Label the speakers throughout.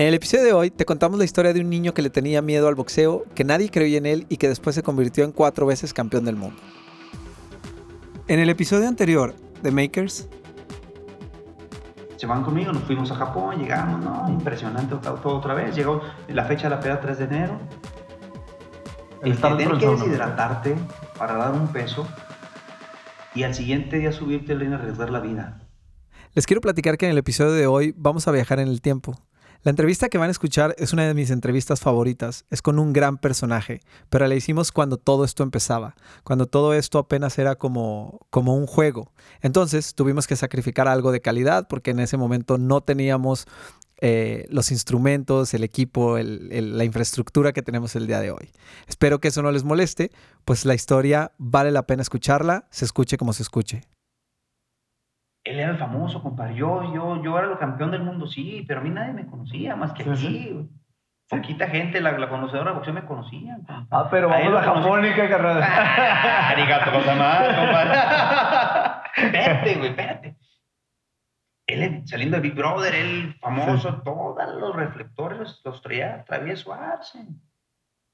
Speaker 1: En el episodio de hoy te contamos la historia de un niño que le tenía miedo al boxeo, que nadie creía en él y que después se convirtió en cuatro veces campeón del mundo. En el episodio anterior de Makers,
Speaker 2: se van conmigo, nos fuimos a Japón, llegamos, ¿no? Impresionante todo, otra vez. Llegó la fecha de la pelea 3 de enero. El tener que deshidratarte para dar un peso y al siguiente día subirte al ring a arriesgar la vida.
Speaker 1: Les quiero platicar que en el episodio de hoy vamos a viajar en el tiempo. La entrevista que van a escuchar es una de mis entrevistas favoritas. Es con un gran personaje, pero la hicimos cuando todo esto empezaba, cuando todo esto apenas era como, como un juego. Entonces tuvimos que sacrificar algo de calidad porque en ese momento no teníamos eh, los instrumentos, el equipo, la infraestructura que tenemos el día de hoy. Espero que eso no les moleste, pues la historia vale la pena escucharla, se escuche como se escuche
Speaker 2: él era el famoso, compadre. Yo, yo, yo era el campeón del mundo, sí, pero a mí nadie me conocía más que aquí. Poquita gente, la, la, conocedora de boxeo me conocía.
Speaker 3: Ah, pero vamos a Japón y qué carrera.
Speaker 2: Ah, arigato, cosa más, compadre. espérate, güey, espérate. Él saliendo de Big Brother, él famoso, todos los reflectores los traía travieso Arce.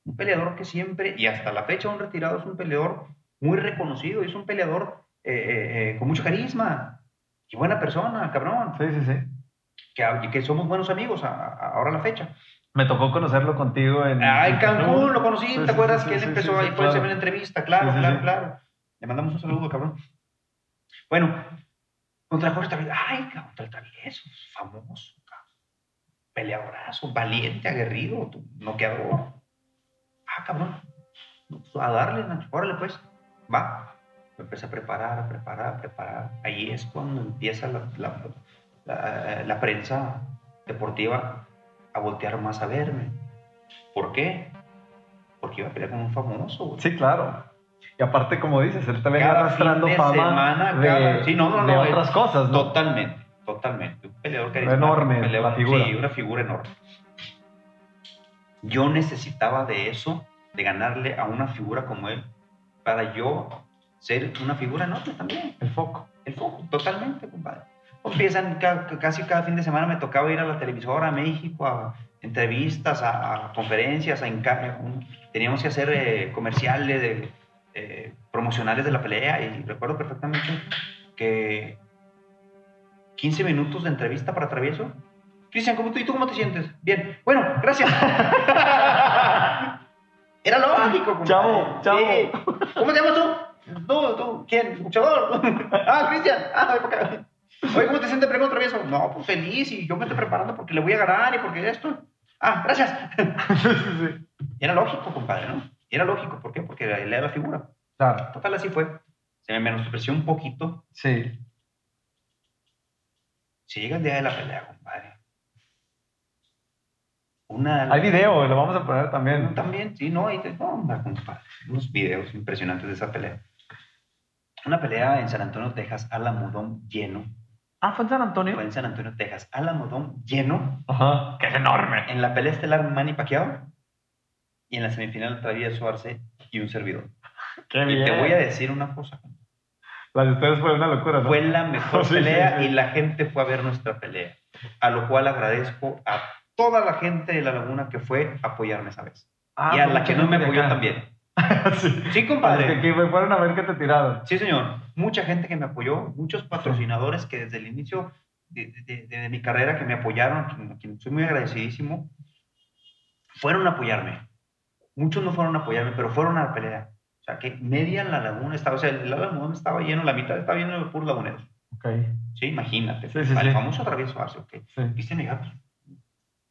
Speaker 2: Un peleador que siempre, y hasta la fecha un retirado, es un peleador muy reconocido, es un peleador eh, eh, eh, con mucho carisma. Qué buena persona, cabrón.
Speaker 3: Sí, sí, sí.
Speaker 2: Que, que somos buenos amigos ahora a la fecha.
Speaker 3: Me tocó conocerlo contigo en...
Speaker 2: Ah, en Cancún, lo conocí, ¿te acuerdas que él empezó ahí? Fue claro. entrevista, claro, claro, claro. Le mandamos un saludo, cabrón. Bueno, contra Jorge Travieso. Ay, contra el Travieso, famoso, cabrón. Peleadorazo, valiente, aguerrido, noqueador. Ah, cabrón. A darle, Nacho. Órale, pues. Va me empecé a preparar, a preparar, a preparar. Ahí es cuando empieza la, la, la, prensa deportiva a voltear más a verme. ¿Por qué? Porque iba a pelear con un famoso.
Speaker 3: Sí, claro. Y aparte, como dices, él también cada arrastrando fama
Speaker 2: semana, de,
Speaker 3: sí, no, no, no, de otras cosas.
Speaker 2: ¿no? Totalmente, totalmente. Un peleador
Speaker 3: Enorme,
Speaker 2: peleador,
Speaker 3: la figura.
Speaker 2: Sí, una figura enorme. Yo necesitaba de eso, de ganarle a una figura como él, para yo ser una figura enorme también.
Speaker 3: El foco.
Speaker 2: El foco, totalmente, compadre. Empiezan, casi cada fin de semana me tocaba ir a la televisora a México, a entrevistas, a, conferencias, a teníamos que hacer eh, comerciales de, eh, promocionales de la pelea y recuerdo perfectamente que 15 minutos de entrevista para Travieso. Cristian, ¿cómo tú y tú cómo te sientes? Bien. Bueno, gracias. Era lógico. Compadre.
Speaker 3: Chao, chao.
Speaker 2: ¿Cómo te llamas tú? Tú, tú, ¿quién? ¿Luchador? ah, Cristian. Ah, Oye, ¿cómo te sientes primo travieso? No, pues feliz y yo me estoy preparando porque le voy a ganar y porque esto. Ah, gracias. y era lógico, compadre, ¿no? Y era lógico, ¿por qué? Porque él era la figura.
Speaker 3: Claro.
Speaker 2: Total, así fue. Se me menospreció un poquito.
Speaker 3: Sí.
Speaker 2: Si llega el día de la pelea, compadre. Una,
Speaker 3: Hay video, lo vamos a poner también.
Speaker 2: También, sí, no, hay no, compadre, unos videos impresionantes de esa pelea. Una pelea en San Antonio, Texas, Alamodón lleno.
Speaker 3: Ah, ¿fue en San Antonio?
Speaker 2: Fue en San Antonio, Texas. Alamodón lleno.
Speaker 3: Ajá, que es enorme.
Speaker 2: En la pelea estelar Manny Pacquiao y en la semifinal Travieso Arce y un servidor.
Speaker 3: Qué bien.
Speaker 2: Y te voy a decir una cosa.
Speaker 3: La de ustedes fue una locura, ¿no?
Speaker 2: Fue la mejor pelea y la gente fue a ver nuestra pelea. A lo cual agradezco a toda la gente de La Laguna que fue a apoyarme esa vez. Ah, y a la que no me apoyó también.
Speaker 3: sí.
Speaker 2: sí, compadre.
Speaker 3: Que, me fueron a ver que te tiraron.
Speaker 2: Sí, señor. Mucha gente que me apoyó, muchos patrocinadores que desde el inicio de, de, mi carrera que me apoyaron, a quien soy muy agradecidísimo, fueron a apoyarme. Muchos no fueron a apoyarme, pero fueron a la pelea. O sea, que media la laguna estaba, o sea, el laguna estaba lleno, la mitad estaba lleno de puros laguneros.
Speaker 3: Ok.
Speaker 2: Sí, imagínate.
Speaker 3: Sí, sí,
Speaker 2: el
Speaker 3: sí.
Speaker 2: famoso travieso Arce, ok.
Speaker 3: Sí.
Speaker 2: Viste,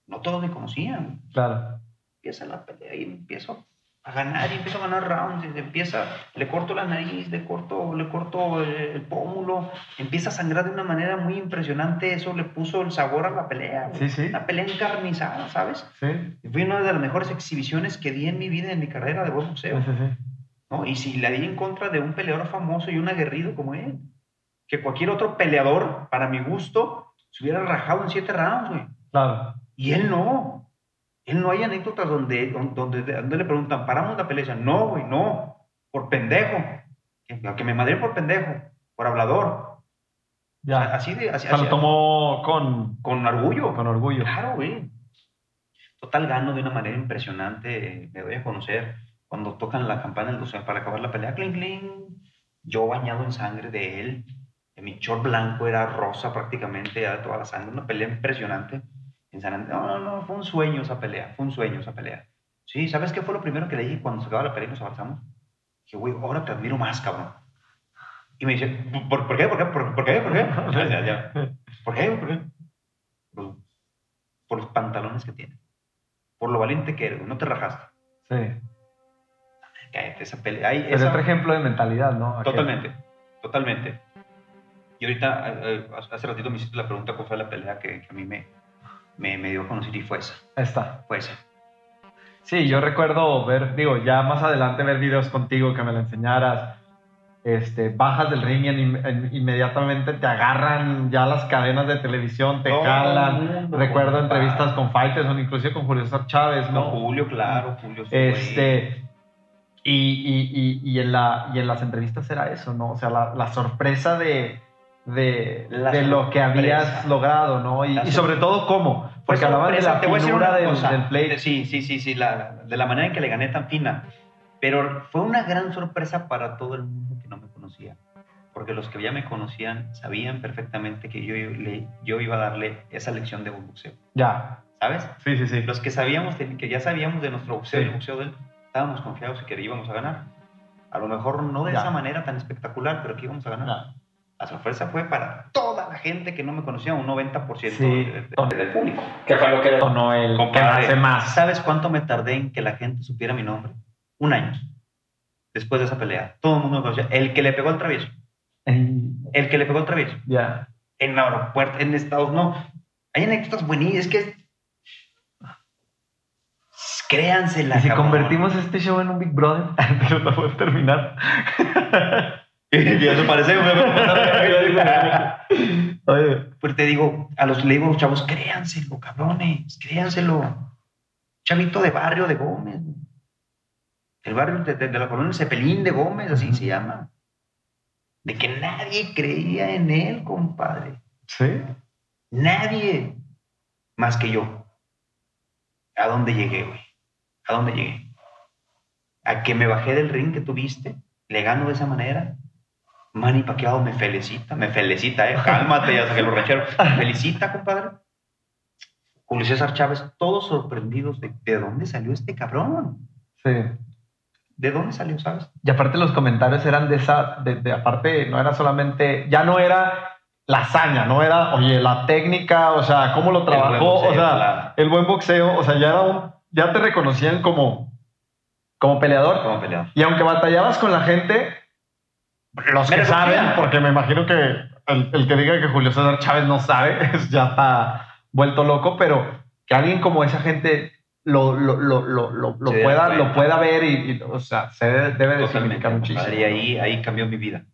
Speaker 2: no todos me conocían.
Speaker 3: Claro.
Speaker 2: Empieza la pelea y empiezo a ganar y empiezo a ganar rounds. y empieza, le corto la nariz, le corto, le corto el, el pómulo, empieza a sangrar de una manera muy impresionante. Eso le puso el sabor a la pelea.
Speaker 1: Sí, sí.
Speaker 2: Una pelea encarnizada, ¿sabes?
Speaker 1: Sí.
Speaker 2: Fue una de las mejores exhibiciones que di en mi vida, en mi carrera de boxeo. ¿no? Y si la di en contra de un peleador famoso y un aguerrido como él, que cualquier otro peleador, para mi gusto, se hubiera rajado en siete rounds, güey.
Speaker 1: Claro.
Speaker 2: Y él no. Él no hay anécdotas donde, donde, donde le preguntan, ¿paramos la pelea? No, güey, no. Por pendejo. Que, me madre por pendejo. Por hablador.
Speaker 1: Ya.
Speaker 2: Así de. Así,
Speaker 1: o sea, lo
Speaker 2: así-
Speaker 1: tomó con,
Speaker 2: con orgullo.
Speaker 1: con orgullo.
Speaker 2: Claro, güey. Total gano de una manera impresionante. Me doy a conocer cuando tocan la campana del 12 para acabar la pelea. Cling, cling. Yo bañado en sangre de él. Mi short blanco era rosa prácticamente, ya de toda la sangre. Una pelea impresionante. En San And- No, no, no. Fue un sueño esa pelea. Fue un sueño esa pelea. Sí, ¿sabes qué fue lo primero que le dije cuando se acaba la pelea y nos abrazamos? Dije, güey, ahora te admiro más, cabrón. Y me dice, ¿por, por qué? ¿Por qué? ¿Por, por qué? ¿Por qué? Ya, ya, ya. ¿Por qué? ¿Por qué? Por, por los pantalones que tiene. Por lo valiente que eres, güey, no te rajaste.
Speaker 1: Sí.
Speaker 2: Cállate, esa pelea. ahí,
Speaker 1: Es
Speaker 2: esa-
Speaker 1: otro ejemplo de mentalidad, ¿no? Aquel.
Speaker 2: totalmente, totalmente. Y ahorita, eh, eh, hace ratito me hiciste la pregunta cuál fue la pelea que, que a mí me, me, me dio a conocer y fue esa.
Speaker 1: Está.
Speaker 2: Fue esa.
Speaker 1: Sí, yo recuerdo ver, digo, ya más adelante ver videos contigo que me lo enseñaras. Este, bajas del ring y en- inmediatamente te agarran ya las cadenas de televisión, te jalan.
Speaker 2: mundo,
Speaker 1: Recuerdo entrevistas con fighters, o inclusive con Julio César Chávez,
Speaker 2: No,
Speaker 1: ¿no?
Speaker 2: Julio, claro, Julio.
Speaker 1: Este, y, y, y, y en la, y en las entrevistas era eso, ¿no? O sea, la, la sorpresa de, de, de lo que habías logrado, ¿no? Y, y sobre todo cómo. Porque hablaban de la
Speaker 2: Te voy a decir una
Speaker 1: del,
Speaker 2: cosa.
Speaker 1: del plate.
Speaker 2: Sí, sí, sí, sí, la- de la manera en que le gané tan fina. Pero fue una gran sorpresa para todo el mundo que no me conocía. Porque los que ya me conocían sabían perfectamente que yo, le- yo iba a darle esa lección de boxeo.
Speaker 1: Ya.
Speaker 2: ¿Sabes?
Speaker 1: Sí, sí, sí.
Speaker 2: Los que sabíamos, que ya sabíamos de nuestro boxeo y
Speaker 1: Sí.
Speaker 2: el boxeo de él, estábamos confiados en que íbamos a ganar. A lo mejor no de
Speaker 1: Ya.
Speaker 2: esa manera tan espectacular, pero que íbamos a ganar.
Speaker 1: Ya.
Speaker 2: La sorpresa fue para toda la gente que no me conocía, un 90%
Speaker 1: Sí.
Speaker 2: de- de- del público.
Speaker 1: ¿Qué fue lo que detonó el que más?
Speaker 2: ¿Sabes cuánto me tardé en que la gente supiera mi nombre? Un año. Después de esa pelea. Todo el mundo me conocía. El que le pegó al travieso. El que le pegó al travieso.
Speaker 1: Ya.
Speaker 2: En el aeropuerto, en Estados no. Hay anécdotas buenísimas. Es que. Créansela.
Speaker 1: Y si
Speaker 2: cabrón.
Speaker 1: convertimos este show en un Big Brother, pero no puedo terminar.
Speaker 2: Y eso parece.
Speaker 1: Oye,
Speaker 2: Pues te digo, a los, le digo chavos, créanselo, cabrones, créanselo. Chavito de barrio de Gómez. El barrio de, de- de la colonia Cepelín de Gómez, así se llama. De que nadie creía en él, compadre.
Speaker 1: sí.
Speaker 2: Nadie. Más que yo. ¿A dónde llegué, güey? ¿A dónde llegué? A que me bajé del ring que tuviste, le gano de esa manera. Manny Pacquiao me felicita, me felicita, eh. Cálmate, ya saqué los rancheros. Me felicita, compadre. Julio César Chávez, todos sorprendidos de, de dónde salió este cabrón.
Speaker 1: Sí.
Speaker 2: ¿De dónde salió, sabes?
Speaker 1: Y aparte los comentarios eran de esa, de, de- aparte no era solamente, ya no era la hazaña, no era, oye, la técnica, o sea, cómo lo trabajó,
Speaker 2: boxeo,
Speaker 1: o sea, el buen boxeo, o sea, ya era un, ya te reconocían como, como peleador.
Speaker 2: Como peleador.
Speaker 1: Y aunque batallabas con la gente, los que saben, porque me imagino que el, el que diga que Julio César Chávez no sabe, ya está vuelto loco, pero que alguien como esa gente lo, lo, lo, lo, lo, pueda, lo pueda ver y, y, o sea, se debe, de significar muchísimo.
Speaker 2: compadre, Y ahí, ahí cambió mi vida.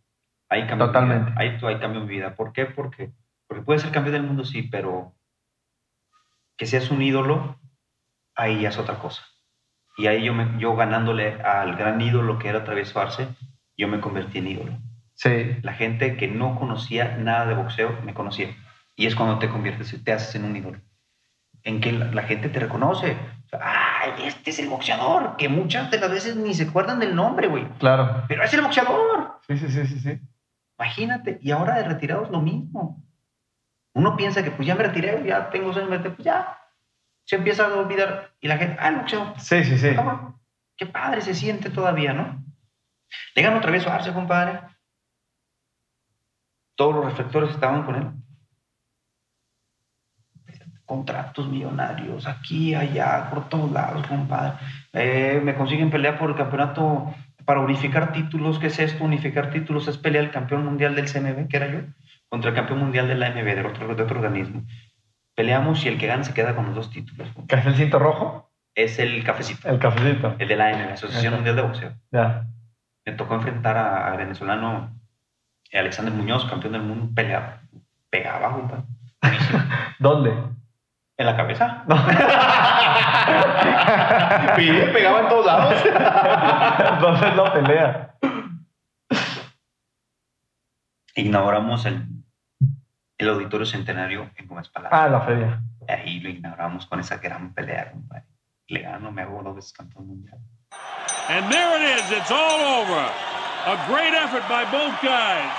Speaker 2: Ahí cambió
Speaker 1: Totalmente.
Speaker 2: Mi vida. Ahí, ahí cambió mi vida. ¿Por qué? Porque, porque puede ser cambio del mundo, sí, pero que seas un ídolo, ahí ya es otra cosa. Y ahí yo, me, yo ganándole al gran ídolo que era Travieso Arce, yo me convertí en ídolo.
Speaker 1: Sí,
Speaker 2: La gente que no conocía nada de boxeo me conocía. Y es cuando te conviertes, te haces en un ídolo. En que la, la gente te reconoce. O sea, ¡Ay, este es el boxeador! Que muchas de las veces ni se acuerdan del nombre, güey.
Speaker 1: claro.
Speaker 2: Pero es el boxeador.
Speaker 1: Sí, sí, sí, sí, sí.
Speaker 2: Imagínate. Y ahora de retirados lo mismo. Uno piensa que pues ya me retiré, ya tengo años, pues ya. Se empieza a olvidar. Y la gente, ah, el boxeador.
Speaker 1: Sí, sí, sí.
Speaker 2: Qué padre se siente todavía, ¿no? Le ganó otra vez a Arce, compadre. Todos los reflectores estaban con él. contratos millonarios, aquí, allá, por todos lados, compadre. Eh, me consiguen pelear por el campeonato para unificar títulos. ¿Qué es esto? Unificar títulos es pelear el campeón mundial del CMB, que era yo, contra el campeón mundial de la AMB, de otro, de otro organismo. Peleamos y el que gana se queda con los dos títulos.
Speaker 1: ¿Qué es el cinto rojo?
Speaker 2: Es el cafecito.
Speaker 1: El cafecito.
Speaker 2: El de la AMB, Asociación Mundial de Boxeo.
Speaker 1: Ya.
Speaker 2: Me tocó enfrentar a, venezolano Alexander Muñoz, campeón del mundo, peleaba, pegaba, compadre.
Speaker 1: ¿Dónde?
Speaker 2: ¿En la cabeza? No. pegaba en todos lados.
Speaker 1: Entonces no pelea.
Speaker 2: Inauguramos el, el auditorio centenario en Gómez Palacio.
Speaker 1: Ah, la feria.
Speaker 2: Ahí lo inauguramos con esa gran pelea, compadre. Le gano, me hago dos veces campeón mundial.
Speaker 4: And there it is, it's all over. A great effort by both guys.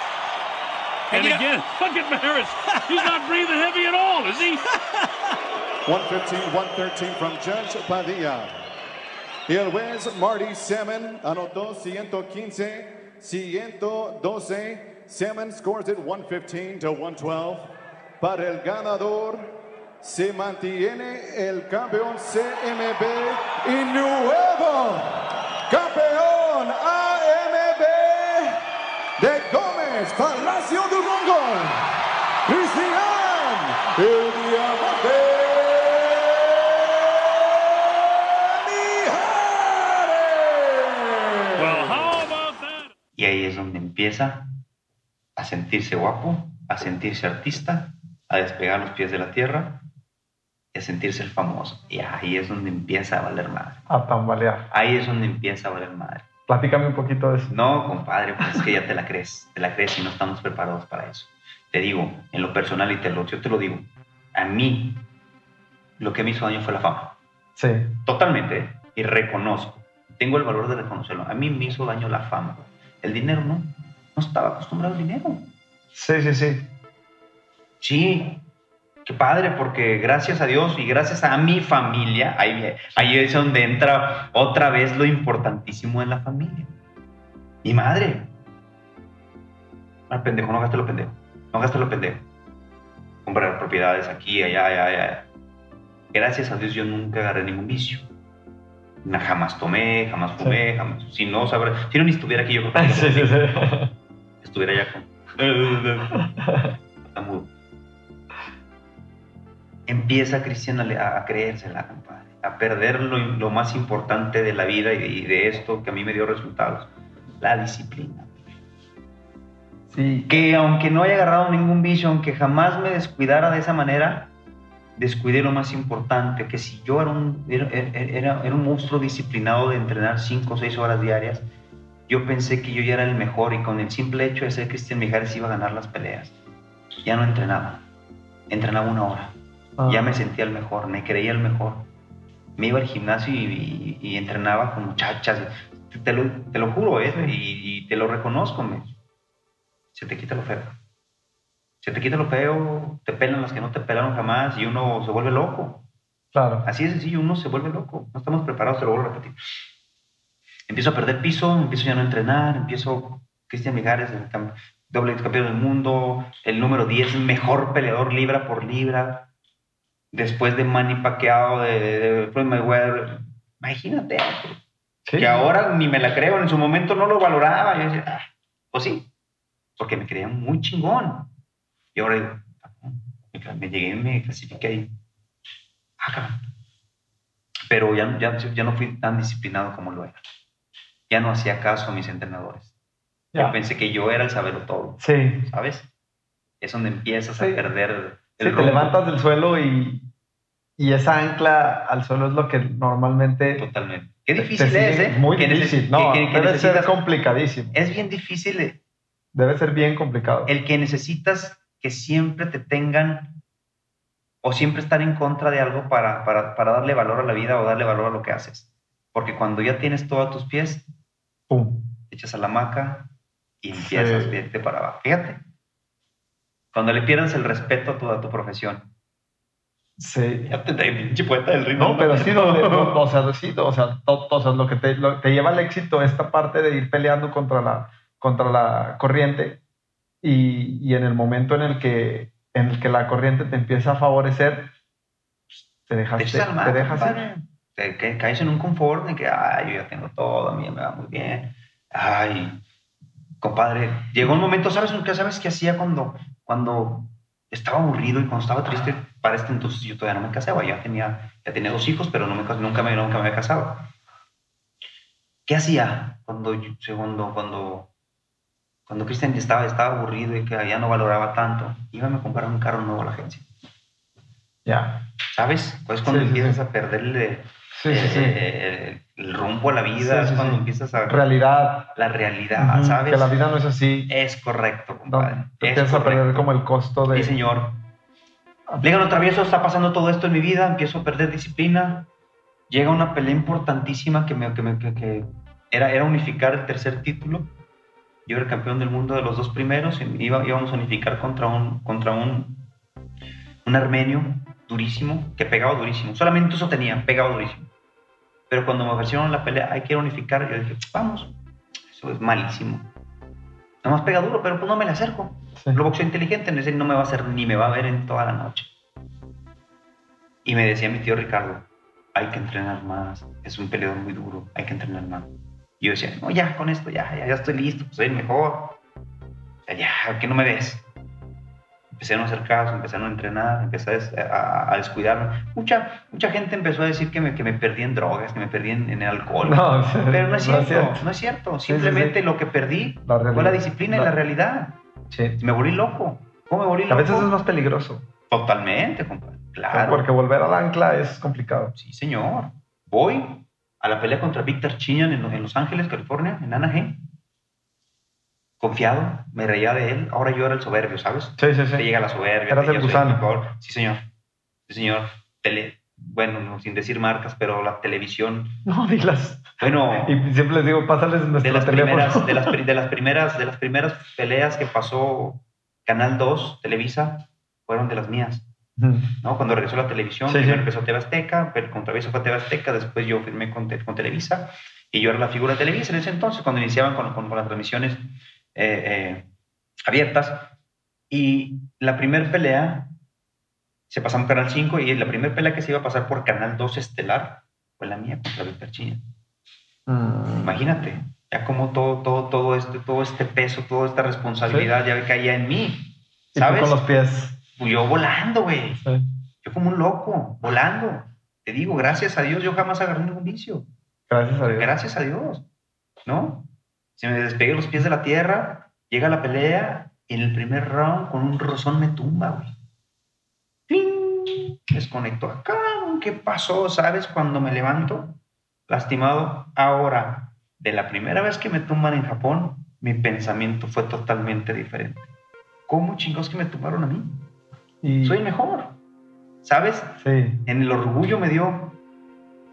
Speaker 4: And, and again, look at Maris. He's not breathing heavy at all, is he?
Speaker 5: 115, 113 from Judge Padilla. El juez Marty Salmon anotó 115, 112. Salmon scores it 115 to 112. Para el ganador se mantiene el campeón CMB y nuevo campeón AMB de Gómez Palacio Durango, Cristian el Diamante.
Speaker 2: Y ahí es donde empieza a sentirse guapo, a sentirse artista, a despegar los pies de la tierra a sentirse el famoso. Y ahí es donde empieza a valer madre.
Speaker 1: A tambalear.
Speaker 2: Ahí es donde empieza a valer madre.
Speaker 1: Platícame un poquito de eso.
Speaker 2: No, compadre, pues es que ya te la crees. Te la crees y no estamos preparados para eso. Te digo, en lo personal y te lo, yo te lo digo, a mí lo que me hizo daño fue la fama.
Speaker 1: Sí.
Speaker 2: Totalmente. Y reconozco. Tengo el valor de reconocerlo. A mí me hizo daño la fama. El dinero no. No estaba acostumbrado al dinero.
Speaker 1: Sí, sí, sí.
Speaker 2: Sí, qué padre, porque gracias a Dios y gracias a mi familia, ahí, ahí es donde entra otra vez lo importantísimo en la familia. Mi madre. Al pendejo, no gaste lo pendejo. No gaste lo pendejo. Comprar propiedades aquí, allá, allá, allá. Gracias a Dios yo nunca agarré ningún vicio jamás tomé, jamás fumé, jamás. Si no, si no ni estuviera aquí, yo creo que
Speaker 1: sí.
Speaker 2: estuviera ya con. Empieza Cristian a, a creérsela, compadre, a perder lo, más importante de la vida y de, esto que a mí me dio resultados: la disciplina.
Speaker 1: Sí.
Speaker 2: Que aunque no haya agarrado ningún vicio, aunque jamás me descuidara de esa manera, descuidé lo más importante, que si yo era un, era, era, un monstruo disciplinado de entrenar 5 o 6 horas diarias, yo pensé que yo ya era el mejor y con el simple hecho de ser Cristian Mijares iba a ganar las peleas. Ya no entrenaba, entrenaba una hora. Ah. Ya me sentía el mejor, me creía el mejor. Me iba al gimnasio y, entrenaba con muchachas. Te lo, te lo juro, ¿eh? Y, te lo reconozco. Me. Se te quita lo feo se te quita lo feo, te pelan las que no te pelaron jamás y uno se vuelve loco.
Speaker 1: Claro.
Speaker 2: Así es sencillo, uno se vuelve loco. No estamos preparados, te lo vuelvo a repetir. Empiezo a perder piso, empiezo ya no a entrenar, empiezo Cristian Migares, el doble campeón del mundo, el número 10, mejor peleador libra por libra. Después de Manny Pacquiao, de, de Floyd Mayweather. Imagínate. Que ahora ni me la creo, en su momento no lo valoraba. Yo decía, ah, pues sí, porque me creía muy chingón. Y ahora digo, me llegué, me clasifiqué ahí. Ah, Pero ya, ya, ya no fui tan disciplinado como lo era. Ya no hacía caso a mis entrenadores. Ya. Yo pensé que yo era el saberlo todo.
Speaker 1: Sí.
Speaker 2: ¿Sabes? Es donde empiezas a perder
Speaker 1: sí, te levantas del suelo y, y esa ancla al suelo es lo que normalmente...
Speaker 2: Totalmente. Qué difícil es, ¿eh?
Speaker 1: Muy difícil. No, debe ser complicadísimo.
Speaker 2: Es bien difícil.
Speaker 1: Debe ser bien complicado.
Speaker 2: El que necesitas que siempre te tengan o siempre estar en contra de algo para, para, para, darle valor a la vida o darle valor a lo que haces. Porque cuando ya tienes todo a tus pies, ¡pum! Echas a la maca y empiezas a irte para abajo. Fíjate. Cuando le pierdes el respeto a toda tu profesión.
Speaker 1: Sí.
Speaker 2: Ya te pinche poeta del ritmo.
Speaker 1: No, pero sí, o sea, sí, o sea, lo que te, te lleva al éxito, esta parte de ir peleando contra la, contra la corriente, y, y, en el momento en el, que, en el que la corriente te empieza a favorecer, Te dejaste,
Speaker 2: te al mar,
Speaker 1: te dejas ir.
Speaker 2: Te, caes en un confort de que, ay, yo ya tengo todo, a mí me va muy bien. Ay, compadre, llegó un momento, ¿sabes qué, ¿sabes qué hacía cuando, cuando estaba aburrido y cuando estaba triste? Para este entonces yo todavía no me casaba, ya tenía, ya tenía dos hijos, pero no me, nunca, me, nunca me había casado. ¿Qué hacía cuando, cuando, cuando, cuando Cristian estaba, estaba aburrido y que ya no valoraba tanto? Iba a comprar un carro nuevo a la agencia.
Speaker 1: Ya.
Speaker 2: ¿Sabes? Pues cuando
Speaker 1: sí,
Speaker 2: empiezas
Speaker 1: sí.
Speaker 2: a perderle
Speaker 1: Sí, sí, sí.
Speaker 2: eh, el rumbo a la vida,
Speaker 1: Sí,
Speaker 2: es cuando empiezas a
Speaker 1: Realidad.
Speaker 2: la realidad, ¿sabes?
Speaker 1: Que la vida no es así.
Speaker 2: Es correcto,
Speaker 1: No,
Speaker 2: compadre.
Speaker 1: te empiezas a perder como el costo de.
Speaker 2: Sí, señor. Le gano travieso, está pasando todo esto en mi vida, empiezo a perder disciplina. Llega una pelea importantísima que, me, que, me- que- que era, era unificar el tercer título. Yo era campeón del mundo de los dos primeros y iba, íbamos a unificar contra un, contra un, un armenio durísimo, que pegaba durísimo. Solamente eso tenía, pegaba durísimo. Pero cuando me ofrecieron la pelea, hay que unificar, yo dije, vamos, eso es malísimo. Nomás pega duro, pero pues no me le acerco.
Speaker 1: Sí.
Speaker 2: Lo boxeo inteligente, en ese no me va a hacer ni me va a ver en toda la noche. Y me decía mi tío Ricardo, hay que entrenar más, es un peleador muy duro, hay que entrenar más. Y yo decía, no, ya, con esto, ya, ya, ya estoy listo, soy el mejor. Ya, ya, ¿qué no me ves? Empecé a no hacer caso, empecé a no entrenar, empecé a, a- a descuidarme. Mucha, mucha gente empezó a decir que me, que me perdí en drogas, que me perdí en, en el alcohol.
Speaker 1: No, sí,
Speaker 2: Pero no es
Speaker 1: no es
Speaker 2: cierto,
Speaker 1: cierto.
Speaker 2: no es cierto.
Speaker 1: Sí, sí,
Speaker 2: Simplemente
Speaker 1: sí.
Speaker 2: lo que perdí
Speaker 1: La
Speaker 2: fue la disciplina y
Speaker 1: La-
Speaker 2: la realidad.
Speaker 1: Sí.
Speaker 2: Me volví loco. ¿Cómo me volví
Speaker 1: A
Speaker 2: loco?
Speaker 1: veces es más peligroso.
Speaker 2: Totalmente, compadre. Claro.
Speaker 1: Porque volver al ancla es complicado.
Speaker 2: Sí, señor. Voy a la pelea contra Víctor Chinyan en, en Los Ángeles, California, en Anaheim. Confiado, me reía de él. Ahora yo era el soberbio, ¿sabes?
Speaker 1: Sí, sí,
Speaker 2: Te
Speaker 1: sí.
Speaker 2: llega la soberbia.
Speaker 1: Eras
Speaker 2: te
Speaker 1: el gusano.
Speaker 2: mejor. Sí, señor. Sí, señor. Tele, bueno, no, sin decir marcas, pero la televisión.
Speaker 1: No, dilas.
Speaker 2: Bueno,
Speaker 1: Y siempre les digo, pásales
Speaker 2: de
Speaker 1: nuestro
Speaker 2: las,
Speaker 1: teléfono.
Speaker 2: primeras, de, las, de, las primeras, de las primeras peleas que pasó Canal 2, Televisa, fueron de las mías. ¿no? Cuando regresó la televisión,
Speaker 1: Sí,
Speaker 2: primero
Speaker 1: sí.
Speaker 2: empezó TV Azteca, pero con Travieso fue TV Azteca, después yo firmé con, Te- con Televisa, y yo era la figura de Televisa en ese entonces, cuando iniciaban con, con- con las transmisiones eh, eh, abiertas. Y la primera pelea se pasó en Canal 5, y la primera pelea que se iba a pasar por Canal 2 Estelar fue la mía contra Víctor Chiña.
Speaker 1: Mm.
Speaker 2: Imagínate, ya como todo, todo, todo, este, todo este peso, toda esta responsabilidad ya caía en mí.
Speaker 1: Y tú
Speaker 2: ¿Sabes?
Speaker 1: con los pies.
Speaker 2: Pues yo volando, güey.
Speaker 1: Sí.
Speaker 2: Yo como un loco, volando. Te digo, gracias a Dios, yo jamás agarré ningún vicio.
Speaker 1: Gracias a Dios.
Speaker 2: Gracias a Dios. ¿No? Se me despegué los pies de la tierra, llega la pelea, y en el primer round, con un rozón me tumba, güey. ¡Ting! Desconectó acá. ¿Qué pasó? ¿Sabes? Cuando me levanto, lastimado. Ahora, de la primera vez que me tumban en Japón, mi pensamiento fue totalmente diferente. ¿Cómo chingados que me tumbaron a mí?
Speaker 1: Y-
Speaker 2: Soy mejor. ¿Sabes?
Speaker 1: Sí.
Speaker 2: en el orgullo me dio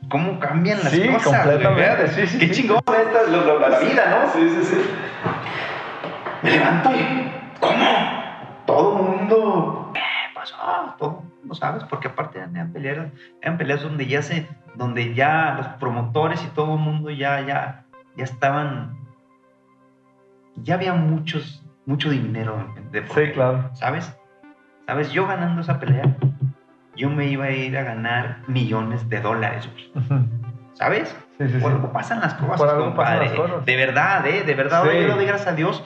Speaker 2: cómo cambian las
Speaker 1: Sí,
Speaker 2: cosas.
Speaker 1: completamente, sí, sí,
Speaker 2: Qué chingón esta, lo- lo- la vida, ¿no?
Speaker 1: Sí, sí, sí.
Speaker 2: Me levanto y ¿cómo? Todo el mundo. ¿Qué pasó? Todo el mundo, ¿sabes? Porque aparte eran, peleas, eran peleas donde ya se, donde ya los promotores y todo el mundo ya, ya, ya estaban, ya había muchos, mucho dinero de por
Speaker 1: Sí, claro.
Speaker 2: ¿Sabes? ¿Sabes? Yo ganando esa pelea, yo me iba a ir a ganar millones de dólares, güey. ¿Sabes?
Speaker 1: Sí, sí,
Speaker 2: Por
Speaker 1: sí.
Speaker 2: algo pasan las cosas,
Speaker 1: Por algo pasan
Speaker 2: compadre.
Speaker 1: las cosas.
Speaker 2: De verdad, ¿eh? De verdad, yo le doy gracias a Dios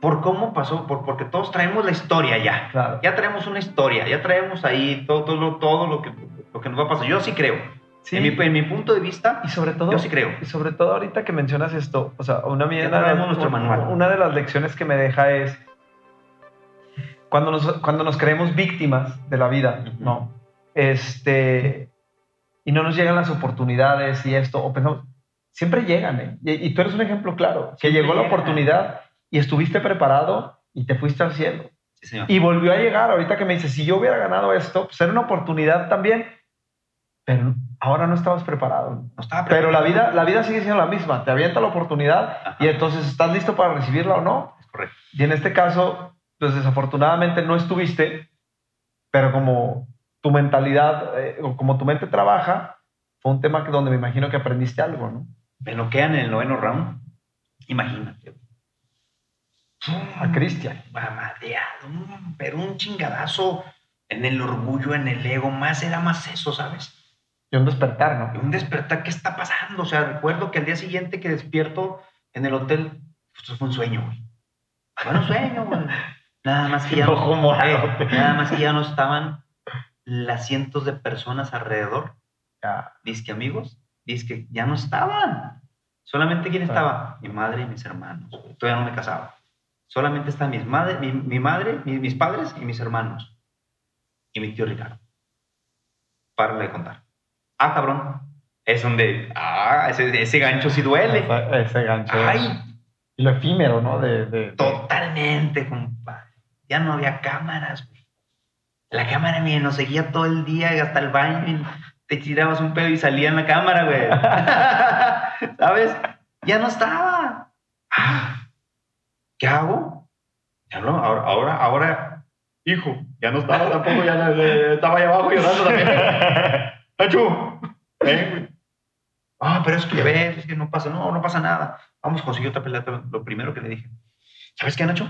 Speaker 2: por cómo pasó, por, porque todos traemos la historia ya.
Speaker 1: Claro.
Speaker 2: Ya traemos una historia, ya traemos ahí todo, todo, lo- todo lo, que, lo que nos va a pasar. Yo sí creo.
Speaker 1: Sí.
Speaker 2: En, mi, en mi punto de vista,
Speaker 1: Y sobre todo,
Speaker 2: yo sí creo.
Speaker 1: y sobre todo ahorita que mencionas esto, o sea, una, una,
Speaker 2: traemos nuestro
Speaker 1: una-
Speaker 2: manual.
Speaker 1: una de las lecciones que me deja es cuando nos, cuando nos creemos víctimas de la vida,
Speaker 2: Ujú.
Speaker 1: ¿no? Este, y no nos llegan las oportunidades y esto, o pensamos, siempre llegan, ¿eh? Y, y tú eres un ejemplo claro, que
Speaker 2: Siempre
Speaker 1: llegó la
Speaker 2: llegan.
Speaker 1: oportunidad y estuviste preparado y te fuiste al cielo.
Speaker 2: Sí, señor.
Speaker 1: Y volvió a llegar, ahorita que me dices, si yo hubiera ganado esto, pues era una oportunidad también, pero ahora no estabas preparado.
Speaker 2: No estaba
Speaker 1: Pero la
Speaker 2: preparado.
Speaker 1: vida, la vida sigue siendo la misma, te avienta la oportunidad
Speaker 2: Ajá.
Speaker 1: y entonces estás listo para recibirla o no.
Speaker 2: Es correcto.
Speaker 1: Y en este caso, pues desafortunadamente no estuviste, pero como tu mentalidad eh, o como tu mente trabaja, fue un tema que donde me imagino que aprendiste algo, ¿no?
Speaker 2: Me noquean en el noveno round. Imagínate.
Speaker 1: A Cristian.
Speaker 2: Mamadeado, mm, pero un chingadazo. en el orgullo, en el ego, más era más eso, ¿sabes?
Speaker 1: Y un despertar, ¿no?
Speaker 2: un despertar, ¿qué está pasando? O sea, recuerdo que al día siguiente que despierto en el hotel, pues fue un sueño, güey. Fue un sueño, güey. Nada más que ya no,
Speaker 1: Ojo
Speaker 2: eh, nada más que ya no estaban las cientos de personas alrededor,
Speaker 1: Ya.
Speaker 2: disque amigos, disque ya no estaban. Solamente quién estaba? Mi madre y mis hermanos. Todavía no me casaba. Solamente están mis madre, mi, mi madre, mi- mis padres y mis hermanos. Y mi tío Ricardo. Párale de contar. Ah, cabrón. Es donde. Ah, ese, ese gancho sí duele.
Speaker 1: Ese, ese gancho.
Speaker 2: Ay,
Speaker 1: lo efímero, ¿no? De, de- de-
Speaker 2: totalmente, compadre. Ya no había cámaras, güey. La cámara, mía, nos seguía todo el día hasta el baño. y te tirabas un pedo y salía en la cámara, güey. ¿Sabes? Ya no estaba. Ah, ¿Qué hago? Ya no, ahora, ahora, ahora, hijo, ya no estaba tampoco, ya eh, estaba ahí abajo llorando también. ¡Nacho! ven, güey. Ah, pero es que ya ves, es que no pasa, no, no pasa nada. Vamos a conseguir otra pelea. Lo primero que le dije, ¿sabes qué, Nacho?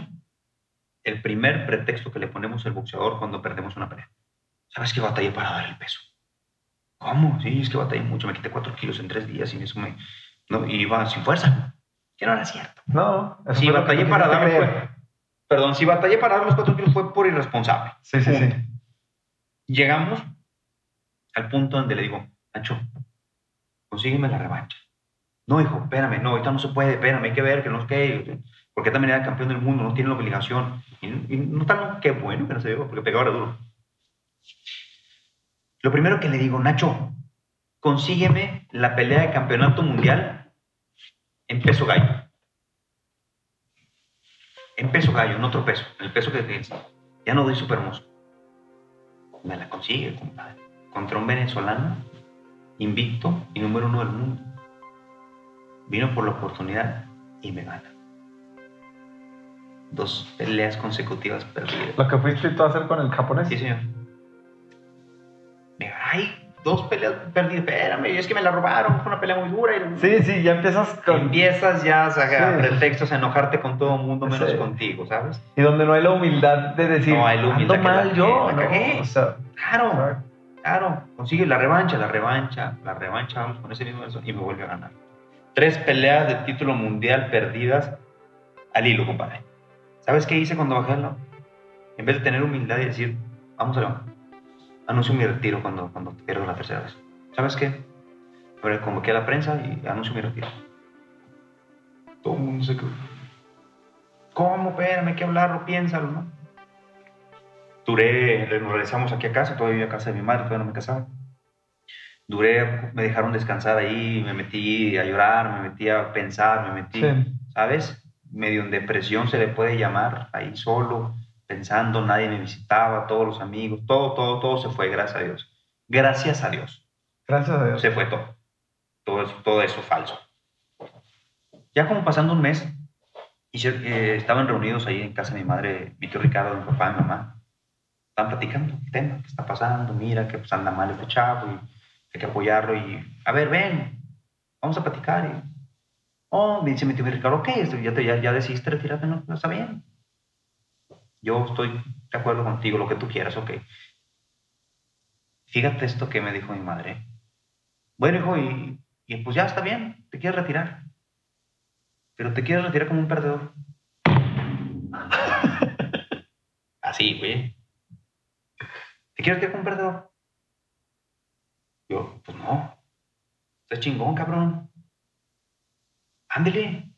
Speaker 2: El primer pretexto que le ponemos al boxeador cuando perdemos una pelea. ¿Sabes que batallé para dar el peso? ¿Cómo? Sí, es que batallé mucho. Me quité cuatro kilos en tres días y eso me... No, y iba sin fuerza. Que no era cierto.
Speaker 1: No, eso que
Speaker 2: batallé para dar fue... Perdón, si batallé para dar los cuatro kilos fue por irresponsable.
Speaker 1: Sí, sí, sí.
Speaker 2: Punto. Llegamos al punto donde le digo, Nacho, consígueme la revancha. No, hijo, espérame, no, ahorita no se puede, espérame, hay que ver que no es que, porque también era campeón del mundo, no tiene la obligación. Y, y no tan, qué bueno que no se dio, porque pegaba duro. Lo primero que le digo, Nacho, consígueme la pelea de campeonato mundial en peso gallo. En peso gallo, en otro peso, el peso que que ya no doy super hermoso. Me la consigue, compadre. Contra un venezolano, invicto y número uno del mundo. Vino por la oportunidad y me gana. Dos peleas consecutivas perdidas.
Speaker 1: Lo que fuiste tú a hacer con el japonés.
Speaker 2: Sí, señor. Me ay, dos peleas perdidas. Espérame, es que me la robaron. Fue una pelea muy dura. Y...
Speaker 1: Sí, sí, ya empiezas con...
Speaker 2: Empiezas ya a sacar
Speaker 1: Sí.
Speaker 2: pretextos a enojarte con todo el mundo menos
Speaker 1: Sí.
Speaker 2: contigo, ¿sabes?
Speaker 1: Y donde no hay la humildad de decir,
Speaker 2: No hay la humildad
Speaker 1: ando
Speaker 2: que la-
Speaker 1: mal yo,
Speaker 2: la
Speaker 1: ¿no?
Speaker 2: cagué.
Speaker 1: O sea,
Speaker 2: Claro, claro. Consigue la revancha, la revancha, la revancha, vamos con ese mismo eso, y me vuelve a ganar. Tres peleas de título mundial perdidas al hilo, compadre. ¿Sabes qué hice cuando bajé al lado? En vez de tener humildad y decir, vamos a león, anuncio mi retiro cuando, cuando pierdo la tercera vez. ¿Sabes qué? Pero convoqué a la prensa y anuncio mi retiro. Todo el mundo se quedó. ¿Cómo? Espérame, hay que hablarlo, piénsalo, ¿no? Duré, nos regresamos aquí a casa, todavía vivía a casa de mi madre, todavía no me casaba. Duré, me dejaron descansar ahí, me metí a llorar, me metí a pensar, me metí,
Speaker 1: Sí.
Speaker 2: ¿sabes? Medio en depresión se le puede llamar, ahí solo, pensando, nadie me visitaba, todos los amigos, todo, todo, todo se fue, gracias a Dios. Gracias a Dios.
Speaker 1: gracias a Dios.
Speaker 2: Se fue todo. Todo eso, todo eso falso. Ya como pasando un mes, y se- eh, estaban reunidos ahí en casa de mi madre, mi tío Ricardo, mi papá, mi mamá. Estaban platicando el tema, qué está pasando, mira que pues anda mal este chavo y hay que apoyarlo y, a ver, ven, vamos a platicar. Y, oh, me dice mi tío Ricardo, ok, ya, te, ya, ya decidiste retirarte, no, no, está bien. Yo estoy de acuerdo contigo, lo que tú quieras, ok. Fíjate esto que me dijo mi madre. Bueno, hijo, y, y pues ya está bien, te quieres retirar. Pero te quieres retirar como un perdedor. Así, güey. ¿Te quieres retirar como un perdedor? Yo, pues no. Estás chingón, cabrón. Ándele.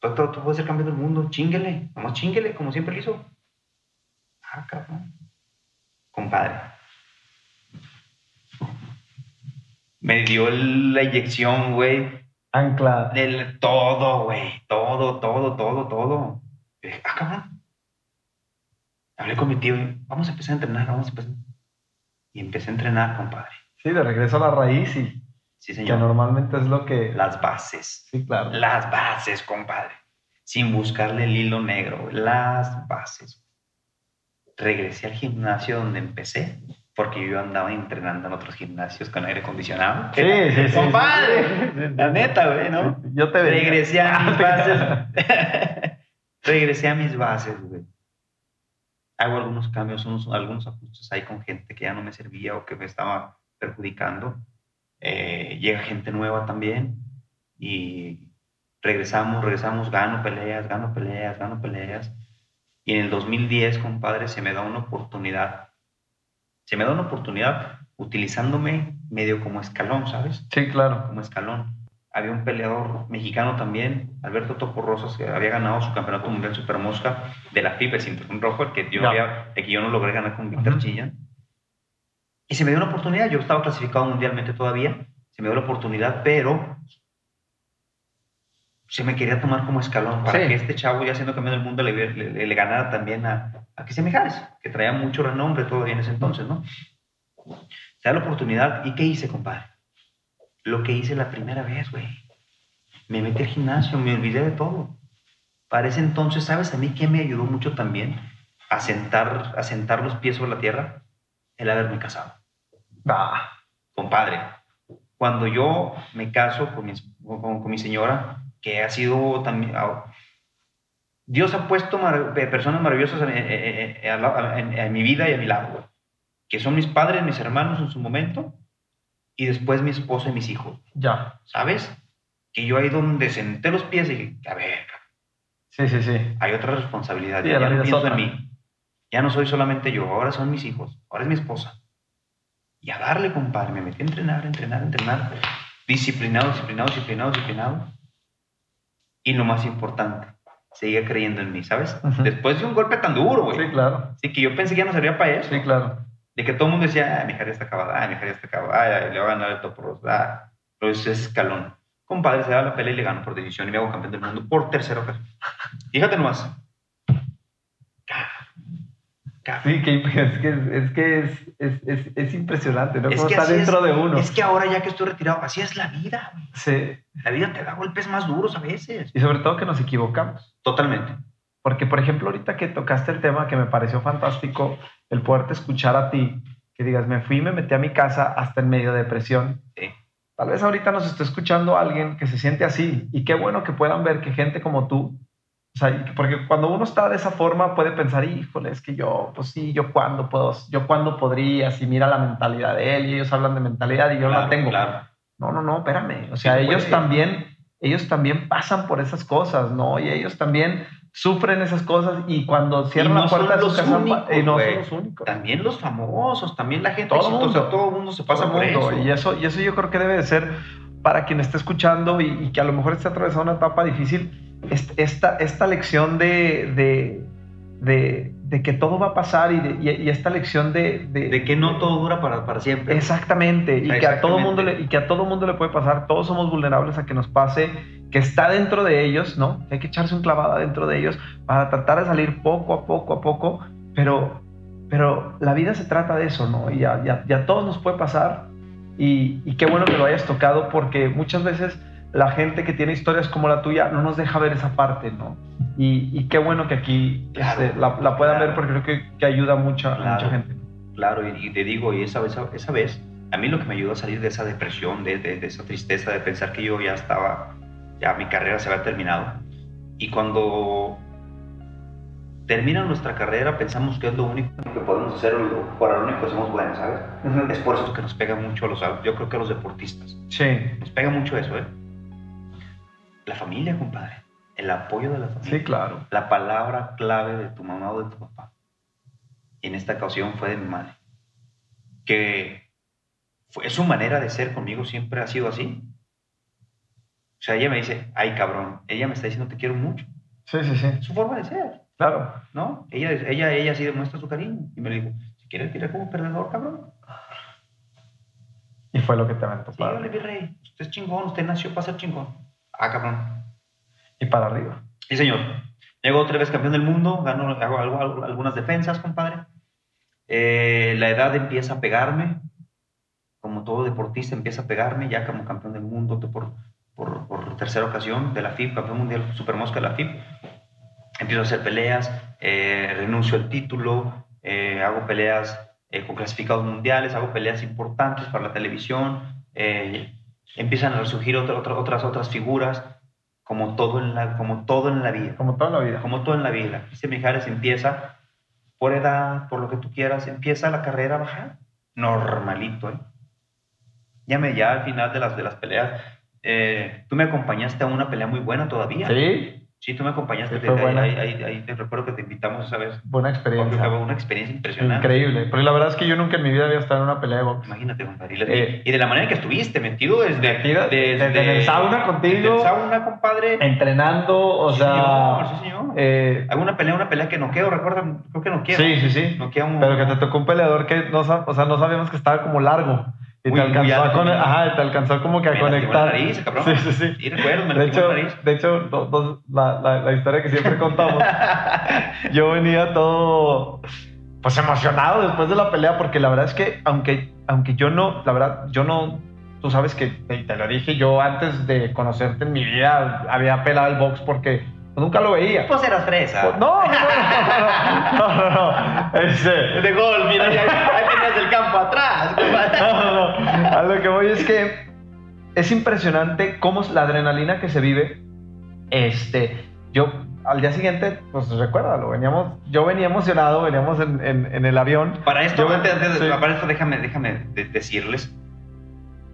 Speaker 2: Tú, tú- tú puedes ser campeón del mundo. Chinguele. Nomás chinguele, como siempre lo hizo. Ah, cabrón. Compadre. Me dio la inyección, güey.
Speaker 1: Ancla.
Speaker 2: Del todo, güey. Todo, todo, todo, todo. Y dije, ah, cabrón. Hablé con mi tío y vamos a empezar a entrenar, vamos a empezar. Y empecé a entrenar, compadre.
Speaker 1: Sí, de regreso a la raíz y
Speaker 2: Sí,
Speaker 1: que
Speaker 2: señor.
Speaker 1: normalmente es lo que...
Speaker 2: Las bases.
Speaker 1: Sí, claro.
Speaker 2: Las bases, compadre. Sin buscarle el hilo negro. Las bases. Regresé al gimnasio donde empecé, porque yo andaba entrenando en otros gimnasios con aire acondicionado.
Speaker 1: Sí, sí, sí.
Speaker 2: Compadre, la neta, güey, ¿no?
Speaker 1: Yo te veía.
Speaker 2: Regresé a mis bases. Regresé a mis bases, güey. hago algunos cambios, unos, algunos ajustes ahí con gente que ya no me servía o que me estaba perjudicando. Eh, llega gente nueva también y regresamos, regresamos, gano peleas, gano peleas, gano peleas. Y en el 2010, compadre, se me da una oportunidad. Se me da una oportunidad utilizándome medio como escalón, ¿sabes?
Speaker 1: Sí, claro.
Speaker 2: Como escalón. Había un peleador mexicano también, Alberto Topo Rosas, que había ganado su campeonato mundial Super Mosca de la FIBA, el cinturón rojo, el que yo,
Speaker 1: Ya.
Speaker 2: había- el que yo no logré ganar con Víctor. Chillán. Y se me dio una oportunidad. Yo estaba clasificado mundialmente todavía. Se me dio la oportunidad, pero se me quería tomar como escalón para
Speaker 1: Sí.
Speaker 2: que este chavo, ya siendo campeón del mundo, le, le- le ganara también a, a Cristian Mijares, que traía mucho renombre todavía en ese entonces, ¿no? Se da la oportunidad. ¿Y qué hice, compadre? Lo que hice la primera vez, güey. Me metí al gimnasio, me olvidé de todo. Para ese entonces, ¿sabes a mí qué me ayudó mucho también? A sentar, a sentar los pies sobre la tierra, el haberme casado.
Speaker 1: Ah,
Speaker 2: compadre, cuando yo me caso con mi, es- con, con mi señora, que ha sido también... ah, Dios ha puesto mar- personas maravillosas en, mi vida y a mi lado, güey, que son mis padres, mis hermanos en su momento, y después mi esposa y mis hijos,
Speaker 1: ya.
Speaker 2: ¿sabes? Que yo ahí donde senté los pies y dije, a ver,
Speaker 1: Sí, sí, sí.
Speaker 2: hay otra responsabilidad,
Speaker 1: Sí,
Speaker 2: ya, no pienso en mí, ya no soy solamente yo, ahora son mis hijos, ahora es mi esposa. Y a darle, compadre, me metí a entrenar, entrenar, entrenar, disciplinado, disciplinado, disciplinado, disciplinado. Y lo más importante, seguía creyendo en mí, ¿sabes? Después de un golpe tan duro, güey.
Speaker 1: Sí, claro.
Speaker 2: Así que yo pensé que ya no servía para eso.
Speaker 1: Sí, claro.
Speaker 2: De que todo el mundo decía, ah, mi hija está acabada, ah, mi hija está acabada, le va a ganar el rosa, ah. Pero ese es escalón. Compadre, se da la pelea y le gano por decisión y me hago campeón del mundo por tercera ocasión. Fíjate nomás.
Speaker 1: Sí, que, es que, es, que es, es, es, es impresionante, ¿no?
Speaker 2: Que
Speaker 1: está dentro
Speaker 2: es,
Speaker 1: de uno.
Speaker 2: Es que ahora ya que estoy retirado, así es la vida. güey.
Speaker 1: Sí.
Speaker 2: La vida te da golpes más duros a veces.
Speaker 1: Y sobre todo que nos equivocamos.
Speaker 2: Totalmente.
Speaker 1: Porque, por ejemplo, ahorita que tocaste el tema que me pareció fantástico, el poderte escuchar a ti, que digas, me fui y me metí a mi casa hasta en medio de depresión.
Speaker 2: Sí.
Speaker 1: Tal vez ahorita nos esté escuchando alguien que se siente así. Y qué bueno que puedan ver que gente como tú, o sea, y que- porque cuando uno está de esa forma puede pensar, híjole, es que yo, pues sí, yo cuándo puedo, yo cuándo podría, si mira la mentalidad de él y ellos hablan de mentalidad y yo no la
Speaker 2: Claro,
Speaker 1: tengo.
Speaker 2: Claro.
Speaker 1: No, no, no, espérame. O sea,
Speaker 2: se
Speaker 1: ellos
Speaker 2: puede.
Speaker 1: también, ellos también pasan por esas cosas, ¿no? Y ellos también sufren esas cosas y cuando cierran
Speaker 2: no
Speaker 1: la puerta de su casa,
Speaker 2: únicos,
Speaker 1: y no son los únicos.
Speaker 2: También los famosos, también la gente
Speaker 1: Todo el mundo.
Speaker 2: todo el mundo se pasa
Speaker 1: Todo
Speaker 2: por
Speaker 1: mundo.
Speaker 2: eso.
Speaker 1: Y eso, y eso yo creo que debe de ser para quien esté escuchando y, y que a lo mejor esté atravesando una etapa difícil, esta, esta lección de, de, de, de que todo va a pasar y, de- y- y esta lección de, de,
Speaker 2: que no todo dura para, para siempre.
Speaker 1: Exactamente, y que a todo mundo le, y que a todo mundo le puede pasar, todos somos vulnerables a que nos pase, que está dentro de ellos, ¿no? Que hay que echarse un clavado dentro de ellos para tratar de salir poco a poco a poco, pero, pero la vida se trata de eso, ¿no? Y a, y a- y a todos nos puede pasar, y, y qué bueno que lo hayas tocado, porque muchas veces la gente que tiene historias como la tuya no nos deja ver esa parte, ¿no? Y, y qué bueno que aquí
Speaker 2: Claro,
Speaker 1: este, la, la puedan
Speaker 2: claro.
Speaker 1: ver porque creo que, que ayuda mucho a
Speaker 2: Claro.
Speaker 1: mucha gente.
Speaker 2: Claro, y, y te digo, y esa vez, esa vez, a mí lo que me ayudó a salir de esa depresión, de, de- de esa tristeza, de pensar que yo ya estaba, ya mi carrera se había terminado. Y cuando termina nuestra carrera, pensamos que es lo único que podemos hacer, o para lo único que somos buenos, ¿sabes? Es por eso que nos pega mucho a los, yo creo que a los deportistas.
Speaker 1: Sí,
Speaker 2: Nos pega mucho eso, ¿eh? La familia, compadre. El apoyo de la familia.
Speaker 1: sí, claro.
Speaker 2: La palabra clave de tu mamá o de tu papá. Y en esta ocasión fue de mi madre. Que fue, su manera de ser conmigo siempre ha sido así. O sea, ella me dice, ay cabrón, ella me está diciendo te quiero mucho.
Speaker 1: Sí, sí, sí.
Speaker 2: Su forma de ser,
Speaker 1: Claro.
Speaker 2: ¿no? Ella, ella, ella sí demuestra su cariño. Y me dijo, si quieres tirar como perdedor, cabrón.
Speaker 1: Y fue lo que te aventó
Speaker 2: Sí,
Speaker 1: para,
Speaker 2: ole, mi rey. Usted es chingón, usted nació para ser chingón. Ah, cabrón.
Speaker 1: y para arriba.
Speaker 2: Sí, señor. Llego otra vez campeón del mundo, gano, hago, algo- algo- algunas defensas, compadre. Eh, la edad empieza a pegarme, como todo deportista empieza a pegarme, ya como campeón del mundo por, por, por tercera ocasión de la FIB, campeón mundial Supermosca de la FIB. Empiezo a hacer peleas, eh, renuncio al título, eh, hago peleas eh, con clasificados mundiales, hago peleas importantes para la televisión, eh, empiezan a resurgir otra- otra- otras, otras figuras, como todo en la, como todo en la vida
Speaker 1: Como toda la vida.
Speaker 2: como todo en la vida. Cristian Mijares empieza por edad, por lo que tú quieras, empieza la carrera a bajar. Normalito, ¿eh? Ya, me, ya al final de las, de las peleas, eh, tú me acompañaste a una pelea muy buena todavía.
Speaker 1: Sí,
Speaker 2: Sí, tú me acompañaste.
Speaker 1: Sí,
Speaker 2: te-
Speaker 1: buena.
Speaker 2: ahí- ahí- ahí te recuerdo que te invitamos esa vez.
Speaker 1: buena experiencia.
Speaker 2: Fue una experiencia impresionante.
Speaker 1: Increíble. Porque la verdad es que yo nunca en mi vida había estado en una pelea de box.
Speaker 2: Imagínate, compadre.
Speaker 1: Eh,
Speaker 2: y de la manera que estuviste, metido desde,
Speaker 1: Metido desde en el sauna contigo.
Speaker 2: Desde el sauna, compadre.
Speaker 1: Entrenando, o
Speaker 2: Sí,
Speaker 1: sea.
Speaker 2: señor, sí, señor.
Speaker 1: eh,
Speaker 2: Hago una pelea, una pelea que noqueo, recuerda, creo que noqueo.
Speaker 1: sí, sí, sí.
Speaker 2: Noquea un-
Speaker 1: Pero que te tocó un peleador que no, o sea, no sabíamos que estaba como largo. Y
Speaker 2: Muy-
Speaker 1: te alcanzó, a con- ajá, te alcanzó como que a
Speaker 2: Me
Speaker 1: conectar.
Speaker 2: la nariz, cabrón.
Speaker 1: Sí, sí, sí.
Speaker 2: Sí, recuerdo, me
Speaker 1: De hecho,
Speaker 2: la nariz.
Speaker 1: de hecho do- dos- la, la- la historia que siempre contamos, yo venía todo pues emocionado después de la pelea porque la verdad es que aunque, aunque yo no, la verdad, yo no, tú sabes que te, te lo dije, yo antes de conocerte en mi vida había pelado el box porque nunca lo veía.
Speaker 2: Pues eras fresa.
Speaker 1: Pues, no, no, no, no, no, no, no, este,
Speaker 2: De gol, mira, ahí, ahí tenías el campo atrás.
Speaker 1: no, no, no. A lo que voy es que es impresionante cómo es la adrenalina que se vive. Este, yo al día siguiente, pues recuérdalo, veníamos, yo venía emocionado, veníamos en, en- en el avión.
Speaker 2: Para esto,
Speaker 1: Yo-
Speaker 2: antes, antes
Speaker 1: sí.
Speaker 2: para esto déjame, déjame de- decirles.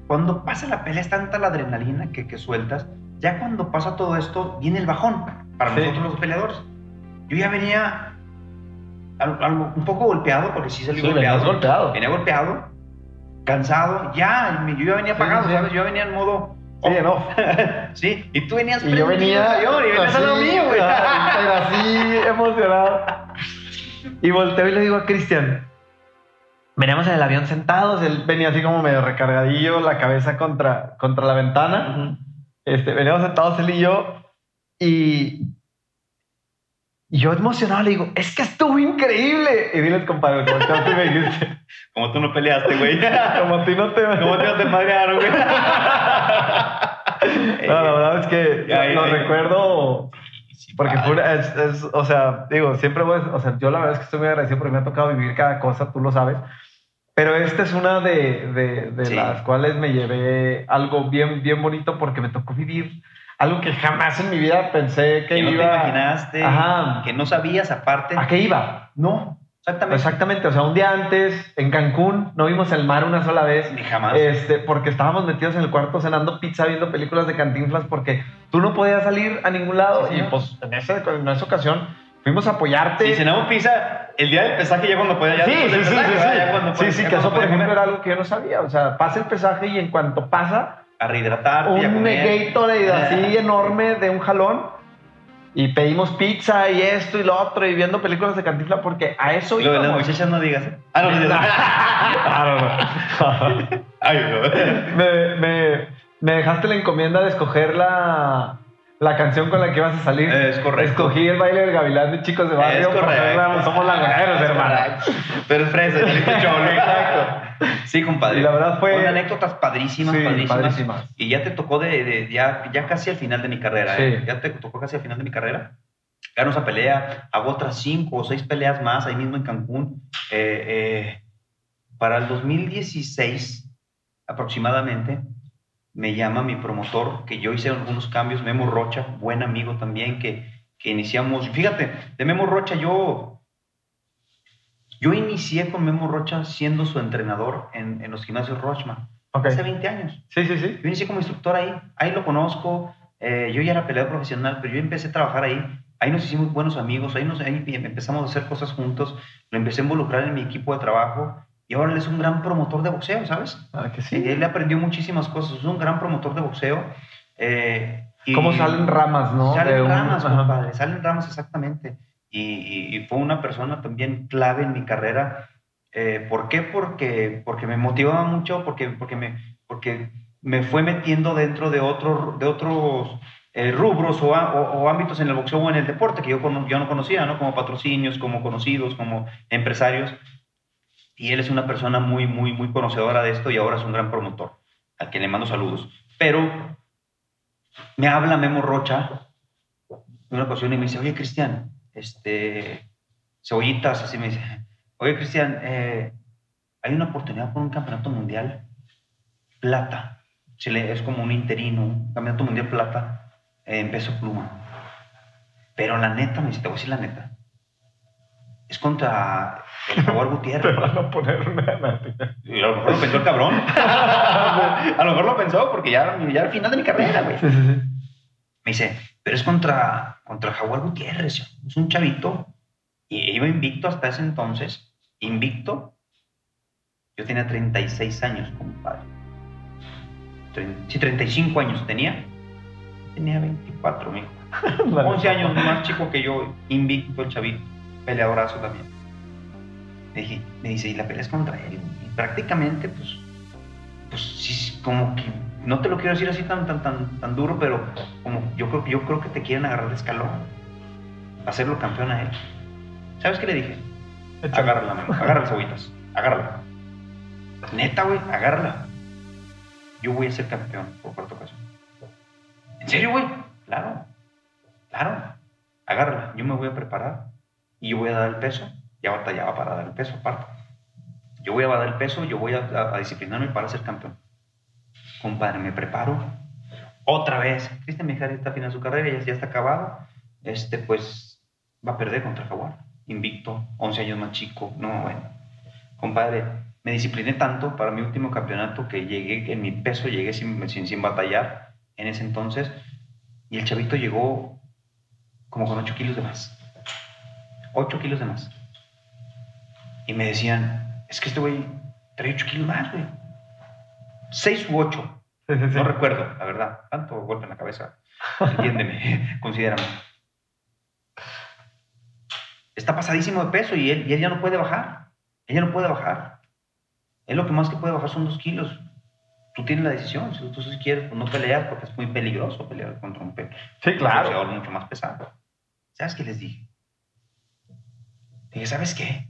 Speaker 2: Cuando pasa la pelea es tanta la adrenalina que, que sueltas. Ya cuando pasa todo esto, viene el bajón para
Speaker 1: Sí.
Speaker 2: nosotros los peleadores. Yo ya venía al- algo- un poco golpeado, porque sí salí
Speaker 1: Sí,
Speaker 2: golpeado.
Speaker 1: golpeado.
Speaker 2: Venía golpeado, cansado, ya, yo ya venía apagado,
Speaker 1: sí.
Speaker 2: ¿sabes? Yo venía en modo...
Speaker 1: Sí, no.
Speaker 2: Sí, y tú venías
Speaker 1: Y yo venía.
Speaker 2: y venías al lado
Speaker 1: así,
Speaker 2: mío, güey.
Speaker 1: Pero así emocionado. Y volteo y le digo a Cristian. Veníamos en el avión sentados, él venía así como medio recargadillo, la cabeza contra, contra la ventana.
Speaker 2: Ujú.
Speaker 1: Este, veníamos sentados él y yo. Y, y yo emocionado le digo, es que estuvo increíble. Y diles, compadre, como tú me dijiste,
Speaker 2: Como tú no peleaste, güey.
Speaker 1: como ti no te...
Speaker 2: Como te te madrearon, güey.
Speaker 1: No, la verdad es que
Speaker 2: Ya,
Speaker 1: lo,
Speaker 2: ya,
Speaker 1: recuerdo
Speaker 2: Sí,
Speaker 1: porque fue es, es, o sea, digo, siempre voy, o sea, yo la verdad es que estoy muy agradecido porque me ha tocado vivir cada cosa, tú lo sabes. Pero esta es una de, de, de
Speaker 2: Sí.
Speaker 1: las cuales me llevé algo bien, bien bonito porque me tocó vivir algo que jamás en mi vida pensé que,
Speaker 2: que no
Speaker 1: iba.
Speaker 2: te imaginaste,
Speaker 1: Ajá.
Speaker 2: que no sabías aparte.
Speaker 1: ¿A qué iba?
Speaker 2: No, exactamente.
Speaker 1: Exactamente, o sea, un día antes en Cancún no vimos el mar una sola vez.
Speaker 2: Ni jamás.
Speaker 1: Este, porque estábamos metidos en el cuarto cenando pizza, viendo películas de cantinflas, porque tú no podías salir a ningún lado.
Speaker 2: Sí,
Speaker 1: y
Speaker 2: señor.
Speaker 1: pues en, ese- en esa ocasión fuimos a apoyarte.
Speaker 2: Si cenamos pizza el día del pesaje ya cuando podía ya
Speaker 1: Sí, sí,
Speaker 2: pesaje,
Speaker 1: sí, sí. Sí, sí, que eso, por ejemplo,
Speaker 2: comer.
Speaker 1: era algo que yo no sabía. O sea, pasa el pesaje y en cuanto pasa,
Speaker 2: A rehidratarte y a
Speaker 1: un
Speaker 2: comer.
Speaker 1: Gatorade así
Speaker 2: Eh,
Speaker 1: enorme de un jalón y pedimos pizza y esto y lo otro y viendo películas de cantinflas porque a eso
Speaker 2: Lo de las
Speaker 1: íbamos.
Speaker 2: muchachas no digas. ¿eh? Ah, no, no, no.
Speaker 1: Ah, no, no.
Speaker 2: Ay, no.
Speaker 1: me, me, me dejaste la encomienda de escoger la, la canción con la que ibas a salir.
Speaker 2: Es correcto.
Speaker 1: Escogí el baile del gavilán de chicos de barrio.
Speaker 2: Es correcto.
Speaker 1: Somos laguneros,
Speaker 2: Es
Speaker 1: hermano.
Speaker 2: Pero es fresa.
Speaker 1: Exacto.
Speaker 2: Sí, compadre.
Speaker 1: Y la verdad fue-
Speaker 2: Fueron anécdotas padrísimas,
Speaker 1: Sí,
Speaker 2: padrísimas.
Speaker 1: padrísimas.
Speaker 2: Y ya te tocó de, de- ya, ya casi al final de mi carrera.
Speaker 1: Sí.
Speaker 2: ¿eh? Ya te tocó casi al final de mi carrera. Gano esa pelea, hago otras cinco o seis peleas más ahí mismo en Cancún. Eh, eh, para el 2016, aproximadamente, me llama mi promotor, que yo hice algunos cambios, Memo Rocha, buen amigo también, que, que iniciamos. Fíjate, de Memo Rocha yo, yo inicié con Memo Rocha siendo su entrenador en, en los gimnasios Rochman, hace 20 años.
Speaker 1: Sí, sí, sí.
Speaker 2: Yo inicié como instructor ahí, ahí lo conozco, eh, yo ya era peleador profesional, pero yo empecé a trabajar ahí, ahí nos hicimos buenos amigos, ahí, nos, ahí empezamos a hacer cosas juntos, lo empecé a involucrar en mi equipo de trabajo y ahora él es un gran promotor de boxeo, ¿sabes?
Speaker 1: Ah, que
Speaker 2: Sí. Él aprendió muchísimas cosas, es un gran promotor de boxeo. eh, y-
Speaker 1: Cómo salen ramas, ¿no?
Speaker 2: Salen
Speaker 1: De un-
Speaker 2: ramas,
Speaker 1: Ajá.
Speaker 2: compadre, salen ramas exactamente. Y, y- y fue una persona también clave en mi carrera. Eh, ¿Por qué? Porque, porque me motivaba mucho, porque, porque, me, porque me fue metiendo dentro de, otro, de otros eh, rubros o, a- o- o ámbitos en el boxeo o en el deporte que yo, yo no conocía, ¿no? Como patrocinios, como conocidos, como empresarios. Y él es una persona muy, muy, muy conocedora de esto y ahora es un gran promotor, al que le mando saludos. Pero me habla Memo Rocha en una ocasión y me dice, oye, Cristian, este, cebollitas, así me dice, oye, Cristian, eh, hay una oportunidad por un campeonato mundial plata. Se le- es como un interino, un campeonato mundial plata eh, en peso pluma. Pero la neta, me dice, te voy a decir la neta, es contra el Jaguar
Speaker 1: Te
Speaker 2: Gutiérrez.
Speaker 1: van a poner una...
Speaker 2: Y a lo mejor lo pensó el cabrón. a lo mejor lo pensó porque ya, ya al final de mi carrera, güey.
Speaker 1: Sí, sí, sí.
Speaker 2: Me dice, pero es contra, contra el Jaguar Gutiérrez. Es un chavito. Y iba invicto hasta ese entonces. Invicto. Yo tenía 36 años, compadre. Sí, 35 años tenía. Tenía 24, mijo. 11 años más chico que yo, invicto el chavito, peleadorazo también. Me, dije, me dice, y la pelea es contra él. Y prácticamente, pues, pues sí, como que, no te lo quiero decir así tan, tan, tan, tan duro, pero como yo creo, que- yo creo que te quieren agarrar de escalón, hacerlo campeón a él. ¿Sabes qué le dije? Agárrala, mano, agárrala, cebollitas, agárrala. Neta, güey, agárrala. Yo voy a ser campeón por cuarta ocasión. ¿En serio, güey? Claro. Claro. Agárrala. Yo me voy a preparar y yo voy a dar el peso. Ya batallaba para dar el peso, aparte. Yo voy a dar el peso, yo voy a, disciplinarme para ser campeón. Compadre, me preparo. Otra vez. Cristian Mijares está al final de su carrera, ya, ya está acabado. Este, pues, va a perder contra Jaguar. Invicto, 11 años más chico. No, bueno. Compadre, me discipliné tanto para mi último campeonato que llegué, en mi peso llegué sin, sin, sin batallar en ese entonces. Y el chavito llegó como con 8 kilos de más. 8 kilos de más. Y me decían, es que este güey trae 8 kilos más, güey. 6 u 8.
Speaker 1: Sí, sí, sí.
Speaker 2: No recuerdo, la verdad. Tanto golpe en la cabeza. Entiéndeme, considérame. Está pasadísimo de peso y él, y él ya no puede bajar. Ella no puede bajar. Él lo que más que puede bajar son dos kilos. Tú tienes la decisión. Si tú quieres, pues no pelear porque es muy peligroso pelear contra un pe-
Speaker 1: Sí,
Speaker 2: un
Speaker 1: claro.
Speaker 2: boxeador mucho más pesado. ¿Sabes qué les dije? Dije, ¿sabes qué?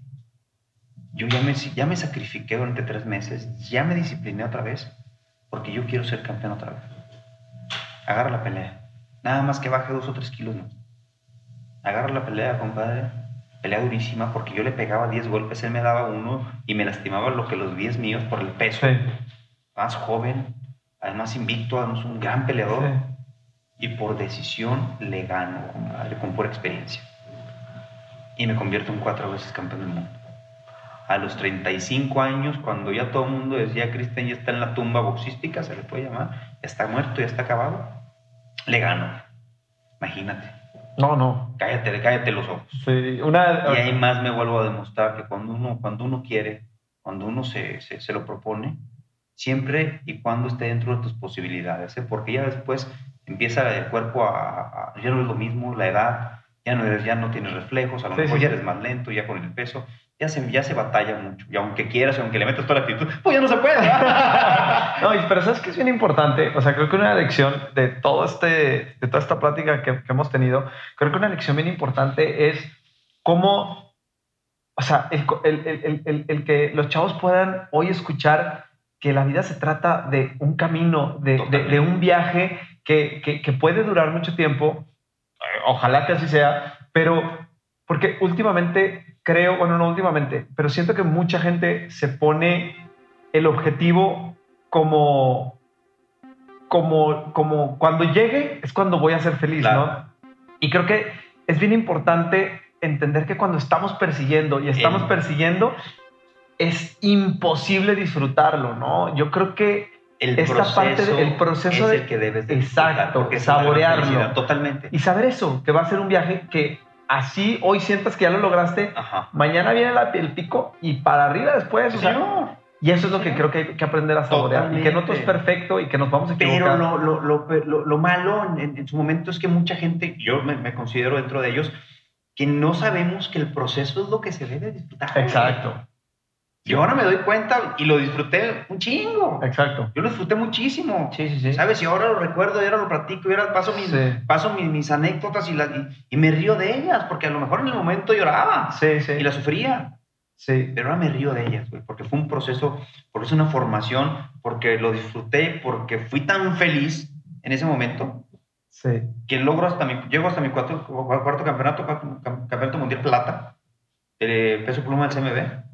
Speaker 2: Yo ya me, ya me sacrifiqué durante tres meses, ya me discipliné otra vez, porque yo quiero ser campeón otra vez. Agarra la pelea. Nada más que baje dos o tres kilos más. Agarra la pelea, compadre. Pelea durísima, porque yo le pegaba 10 golpes, él me daba uno y me lastimaba lo que los 10 míos por el peso.
Speaker 1: Sí,
Speaker 2: Más joven, además invicto, además un gran peleador
Speaker 1: sí.
Speaker 2: y por decisión le gano, compadre, con pura experiencia. Y me convierto en cuatro veces campeón del mundo. A los 35 años, cuando ya todo el mundo decía, Cristian ya está en la tumba boxística, se le puede llamar, ya está muerto, ya está acabado, le gano. Imagínate,
Speaker 1: No, no.
Speaker 2: cállate, cállate los ojos.
Speaker 1: Sí, una...
Speaker 2: Y ahí más me vuelvo a demostrar que cuando uno, cuando uno quiere, cuando uno se, se, se lo propone, siempre y cuando esté dentro de tus posibilidades, ¿eh? porque ya después empieza el cuerpo a, a- ya no es lo mismo, la edad, ya no, eres, ya no tienes reflejos, a lo
Speaker 1: Sí,
Speaker 2: mejor
Speaker 1: sí,
Speaker 2: ya eres más lento, ya con el peso, ya se, ya se batalla mucho, y aunque quieras, aunque le metas toda la actitud, pues ya no se puede.
Speaker 1: No, pero sabes que es bien importante. O sea, creo que una lección de todo este, de toda esta plática que, que hemos tenido, creo que una lección bien importante es cómo, o sea, el, el- el- el- que los chavos puedan hoy escuchar que la vida se trata de un camino, de, de- de un viaje que, que- que puede durar mucho tiempo. Eh, Ojalá que así sea, pero porque últimamente creo, bueno, no últimamente, pero siento que mucha gente se pone el objetivo como, como, como cuando llegue es cuando voy a ser feliz,
Speaker 2: Claro.
Speaker 1: ¿no? Y creo que es bien importante entender que cuando estamos persiguiendo y estamos
Speaker 2: El-
Speaker 1: persiguiendo, es imposible disfrutarlo, ¿no? Yo creo que
Speaker 2: El
Speaker 1: Esta
Speaker 2: proceso,
Speaker 1: parte de- el proceso
Speaker 2: es
Speaker 1: de-
Speaker 2: el que debes de
Speaker 1: Exacto,
Speaker 2: gran
Speaker 1: saborearlo.
Speaker 2: Totalmente.
Speaker 1: y saber eso, que va a ser un viaje que así hoy sientas que ya lo lograste,
Speaker 2: Ajá.
Speaker 1: mañana viene la- el pico y para arriba después, o sea,
Speaker 2: Señor.
Speaker 1: y eso es lo que creo que hay que aprender a saborear y que no todo es
Speaker 2: Totalmente.
Speaker 1: perfecto y que nos vamos a
Speaker 2: Pero
Speaker 1: equivocar.
Speaker 2: lo, lo, lo, lo- lo malo en- en su momento es que mucha gente, yo me, me considero dentro de ellos, que no sabemos que el proceso es lo que se debe disfrutar.
Speaker 1: Exacto,
Speaker 2: Y ahora me doy cuenta y lo disfruté un chingo.
Speaker 1: exacto.
Speaker 2: Yo lo disfruté muchísimo.
Speaker 1: Sí, sí, sí.
Speaker 2: ¿Sabes? Y ahora lo recuerdo, y ahora lo practico, y ahora paso mis,
Speaker 1: Sí.
Speaker 2: paso mis, mis anécdotas y, las- y, y me río de ellas, porque a lo mejor en el momento lloraba
Speaker 1: Sí, sí.
Speaker 2: y la sufría.
Speaker 1: sí.
Speaker 2: Pero ahora me río de ellas, güey, porque fue un proceso, porque es una formación, porque lo disfruté, porque fui tan feliz en ese momento
Speaker 1: Sí.
Speaker 2: que logro hasta mi, llego hasta mi cuarto, cuarto campeonato, campeonato mundial plata, de peso pluma del CMB.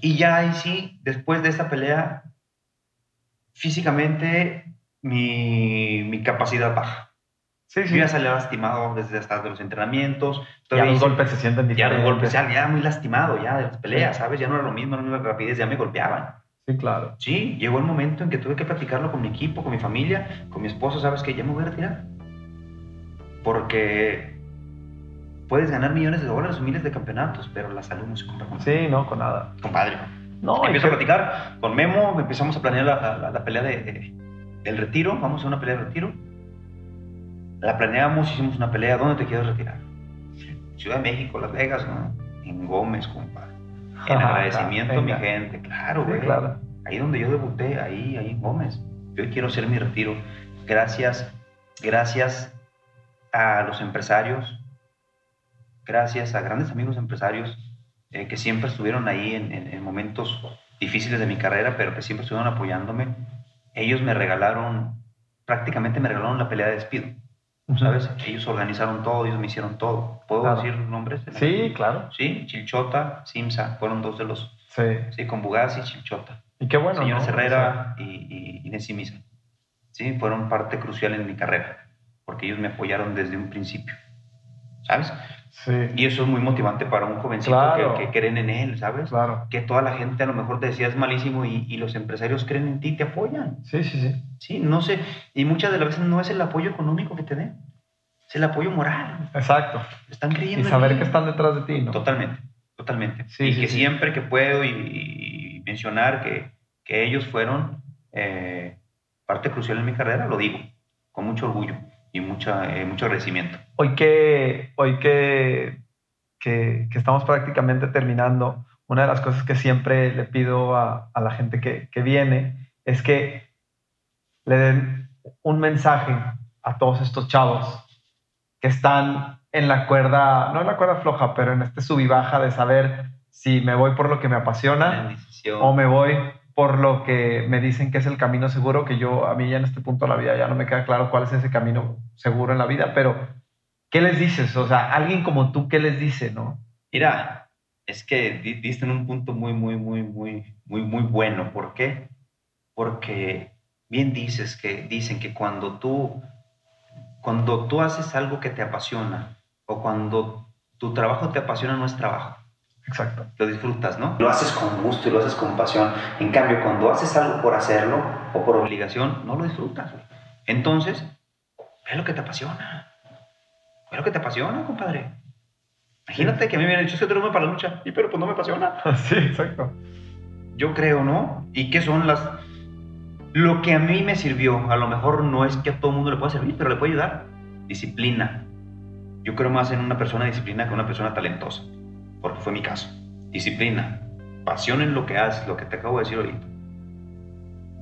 Speaker 2: Y ya ahí sí, después de esta pelea, físicamente mi, mi capacidad baja.
Speaker 1: Sí,
Speaker 2: Yo
Speaker 1: sí.
Speaker 2: ya salía lastimado desde hasta de los entrenamientos.
Speaker 1: Ya los golpes se sienten
Speaker 2: Ya
Speaker 1: diferentes.
Speaker 2: los golpes, ya, ya muy lastimado ya de las peleas, ¿sabes? Ya no era lo mismo, no era la rapidez, ya me golpeaban.
Speaker 1: Sí, claro.
Speaker 2: Sí, llegó el momento en que tuve que platicarlo con mi equipo, con mi familia, con mi esposa, ¿sabes qué? Ya me voy a retirar. Porque puedes ganar millones de dólares o miles de campeonatos, pero la salud no se compra con
Speaker 1: Sí, no, con nada.
Speaker 2: compadre.
Speaker 1: No,
Speaker 2: Empiezo a
Speaker 1: que-
Speaker 2: platicar con Memo, empezamos a planear la, la- la pelea de, de- del retiro, vamos a una pelea de retiro. La planeamos, hicimos una pelea, ¿dónde te quieres retirar? Ciudad de México, Las Vegas, ¿no? En Gómez, compadre. En
Speaker 1: Ajá,
Speaker 2: agradecimiento a mi gente, claro,
Speaker 1: Sí,
Speaker 2: güey.
Speaker 1: claro.
Speaker 2: Ahí donde yo debuté, ahí, ahí en Gómez. Yo quiero hacer mi retiro. Gracias, gracias a los empresarios, gracias a grandes amigos empresarios eh, que siempre estuvieron ahí en, en- en momentos difíciles de mi carrera, pero que siempre estuvieron apoyándome. Ellos me regalaron, prácticamente me regalaron la pelea de despido, ¿sabes? Ellos organizaron todo, ellos me hicieron todo. ¿Puedo
Speaker 1: Claro.
Speaker 2: decir nombres?
Speaker 1: Sí, claro.
Speaker 2: Sí, Chilchota, Simsa, fueron dos de los,
Speaker 1: Sí.
Speaker 2: sí, con Bugaz y Chilchota.
Speaker 1: Y qué bueno,
Speaker 2: Señora
Speaker 1: ¿no?
Speaker 2: Herrera y, y Inés y Misa. Sí, fueron parte crucial en mi carrera, porque ellos me apoyaron desde un principio, ¿sabes?
Speaker 1: Sí,
Speaker 2: Y eso es muy motivante para un jovencito
Speaker 1: Claro.
Speaker 2: que, que creen en él, ¿sabes?
Speaker 1: claro.
Speaker 2: Que toda la gente a lo mejor te decía es malísimo y, y los empresarios creen en ti y te apoyan.
Speaker 1: Sí, sí, sí.
Speaker 2: Sí, no sé, y muchas de las veces no es el apoyo económico que te den, es el apoyo moral.
Speaker 1: Exacto.
Speaker 2: Están creyendo
Speaker 1: Y saber que están detrás de ti, ¿no?
Speaker 2: Totalmente, totalmente.
Speaker 1: Sí,
Speaker 2: y
Speaker 1: sí,
Speaker 2: que
Speaker 1: sí.
Speaker 2: siempre que puedo y, y mencionar que, que ellos fueron eh, parte crucial en mi carrera, lo digo, con mucho orgullo y mucha, eh, mucho agradecimiento.
Speaker 1: Hoy que, hoy que, que, que estamos prácticamente terminando, una de las cosas que siempre le pido a, a la gente que, que viene es que le den un mensaje a todos estos chavos que están en la cuerda, no en la cuerda floja, pero en este sub y baja de saber si me voy por lo que me apasiona o me voy por lo que me dicen que es el camino seguro, que yo a mí ya en este punto de la vida ya no me queda claro cuál es ese camino seguro en la vida, pero ¿qué les dices? O sea, alguien como tú, ¿qué les dice, no?
Speaker 2: Mira, es que di- diste en un punto muy, muy, muy, muy, muy, muy bueno. ¿Por qué? Porque bien dices que dicen que cuando tú, cuando tú haces algo que te apasiona o cuando tu trabajo te apasiona no es trabajo.
Speaker 1: Exacto.
Speaker 2: lo disfrutas, ¿no? Lo haces con gusto y lo haces con pasión. En cambio, cuando haces algo por hacerlo o por obligación, no lo disfrutas. Entonces, ve lo que te apasiona. Ve lo que te apasiona, compadre. Imagínate que a mí me hubieran dicho, es que tú para la lucha. Y pero pues no me apasiona.
Speaker 1: Sí, exacto.
Speaker 2: Yo creo, ¿no? ¿Y qué son las... Lo que a mí me sirvió, a lo mejor no es que a todo el mundo le pueda servir, pero le puede ayudar. Disciplina. Yo creo más en una persona disciplina que una persona talentosa, porque fue mi caso. Disciplina, pasión en lo que haces, lo que te acabo de decir ahorita.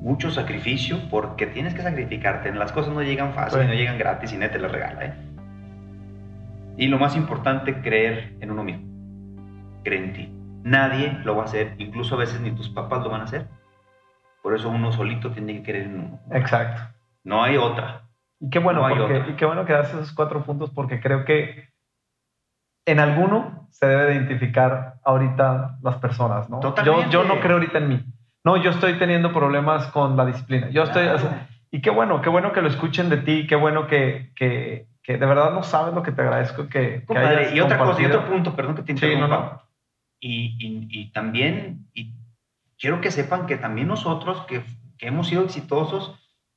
Speaker 2: Mucho sacrificio, porque tienes que sacrificarte. Las cosas no llegan fácil,
Speaker 1: Sí.
Speaker 2: no llegan gratis y nadie te las regala, ¿eh? Y lo más importante, creer en uno mismo. Cree en ti. Nadie lo va a hacer, incluso a veces ni tus papás lo van a hacer. Por eso uno solito tiene que creer en uno.
Speaker 1: Exacto.
Speaker 2: No hay otra.
Speaker 1: Y qué bueno,
Speaker 2: No
Speaker 1: porque,
Speaker 2: otra.
Speaker 1: y qué bueno que das esos cuatro puntos porque creo que en alguno se debe de identificar ahorita las personas, ¿no? Yo,
Speaker 2: Totalmente.
Speaker 1: yo no creo ahorita en mí. No, yo estoy teniendo problemas con la disciplina. Yo estoy...
Speaker 2: Claro.
Speaker 1: o sea, y qué bueno, qué bueno que lo escuchen de ti, qué bueno que, que, que de verdad no sabes lo que te agradezco que, que
Speaker 2: Compadre,
Speaker 1: hayas
Speaker 2: y otra cosa, y otro punto, perdón que te
Speaker 1: Sí, no,
Speaker 2: interrumpa.
Speaker 1: no.
Speaker 2: Y, y- y también, y quiero que sepan que también nosotros que, que hemos sido exitosos,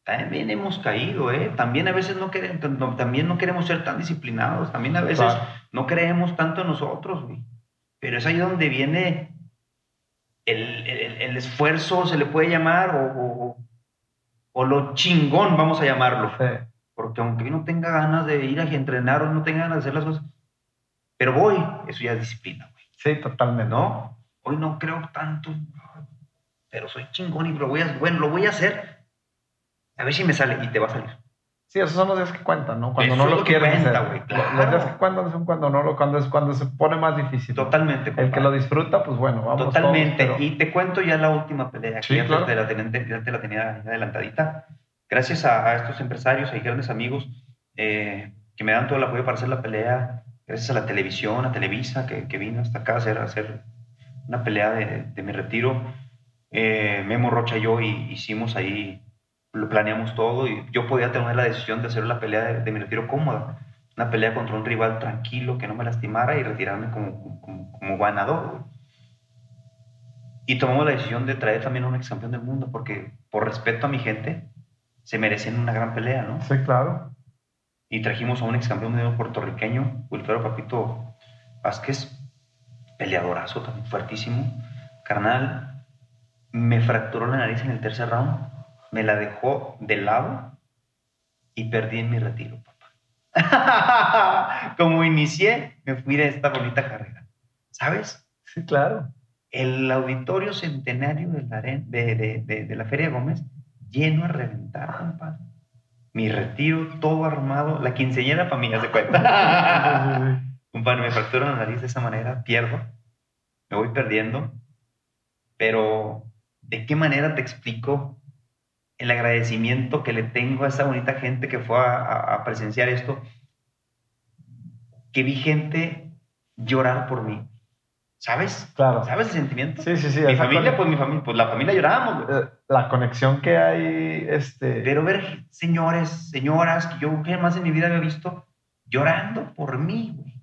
Speaker 2: también hemos caído, ¿eh? También a veces no queremos, también no queremos ser tan disciplinados, también a veces
Speaker 1: Claro.
Speaker 2: no creemos tanto en nosotros, güey. Pero es ahí donde viene el, el- el esfuerzo, se le puede llamar, o, o- o lo chingón, vamos a llamarlo.
Speaker 1: Sí.
Speaker 2: Porque aunque yo no tenga ganas de ir a entrenar o no tenga ganas de hacer las cosas, pero voy, eso ya es disciplina, güey.
Speaker 1: Sí, totalmente.
Speaker 2: ¿No? Hoy no creo tanto, pero soy chingón y lo voy a, bueno, lo voy a hacer. A ver si me sale y te va a salir.
Speaker 1: Sí, esos son los días que cuentan, ¿no? Cuando
Speaker 2: Eso
Speaker 1: no lo
Speaker 2: lo cuenta,
Speaker 1: hacer.
Speaker 2: güey,
Speaker 1: Los- Los
Speaker 2: claro.
Speaker 1: días que cuentan son cuando no lo, cuando es cuando se pone más difícil.
Speaker 2: Totalmente.
Speaker 1: El que lo disfruta, pues bueno, vamos.
Speaker 2: Totalmente.
Speaker 1: todos, pero-
Speaker 2: Y te cuento ya la última pelea,
Speaker 1: Sí,
Speaker 2: que
Speaker 1: claro.
Speaker 2: te la tenía, ya te la tenía adelantadita. Gracias a, a estos empresarios, a grandes amigos eh, que me dan todo el apoyo para hacer la pelea, gracias a la televisión, a Televisa, que, que vino hasta acá a hacer, a hacer una pelea de, de mi retiro. Eh, Memo Rocha y yo y- hicimos ahí lo planeamos todo y yo podía tener la decisión de hacer la pelea de, de mi retiro cómoda. Una pelea contra un rival tranquilo que no me lastimara y retirarme como, como, como ganador. Y tomamos la decisión de traer también a un ex campeón del mundo porque por respeto a mi gente se merecen una gran pelea, ¿no?
Speaker 1: Sí, claro.
Speaker 2: y trajimos a un ex campeón mundial puertorriqueño, Wilfredo Papito Vázquez, peleadorazo también, fuertísimo. Carnal, me fracturó la nariz en el tercer round, me la dejó de lado y perdí en mi retiro, papá. Como inicié, me fui de esta bonita carrera. ¿Sabes?
Speaker 1: Sí, claro.
Speaker 2: El auditorio centenario de la, de, de- de- la Feria Gómez lleno a reventar, compadre. Mi retiro, todo armado, la quinceañera para mí, haz de cuenta. compadre, me fractura la nariz de esa manera, pierdo, me voy perdiendo, pero ¿de qué manera te explico el agradecimiento que le tengo a esa bonita gente que fue a, a- a presenciar esto? Que vi gente llorar por mí. ¿Sabes?
Speaker 1: Claro.
Speaker 2: ¿Sabes el sentimiento?
Speaker 1: Sí, sí, sí.
Speaker 2: Mi familia, pues mi familia, pues la familia llorábamos,
Speaker 1: eh, La conexión que hay, este...
Speaker 2: Pero ver señores, señoras que yo jamás en mi vida había visto llorando por mí, güey.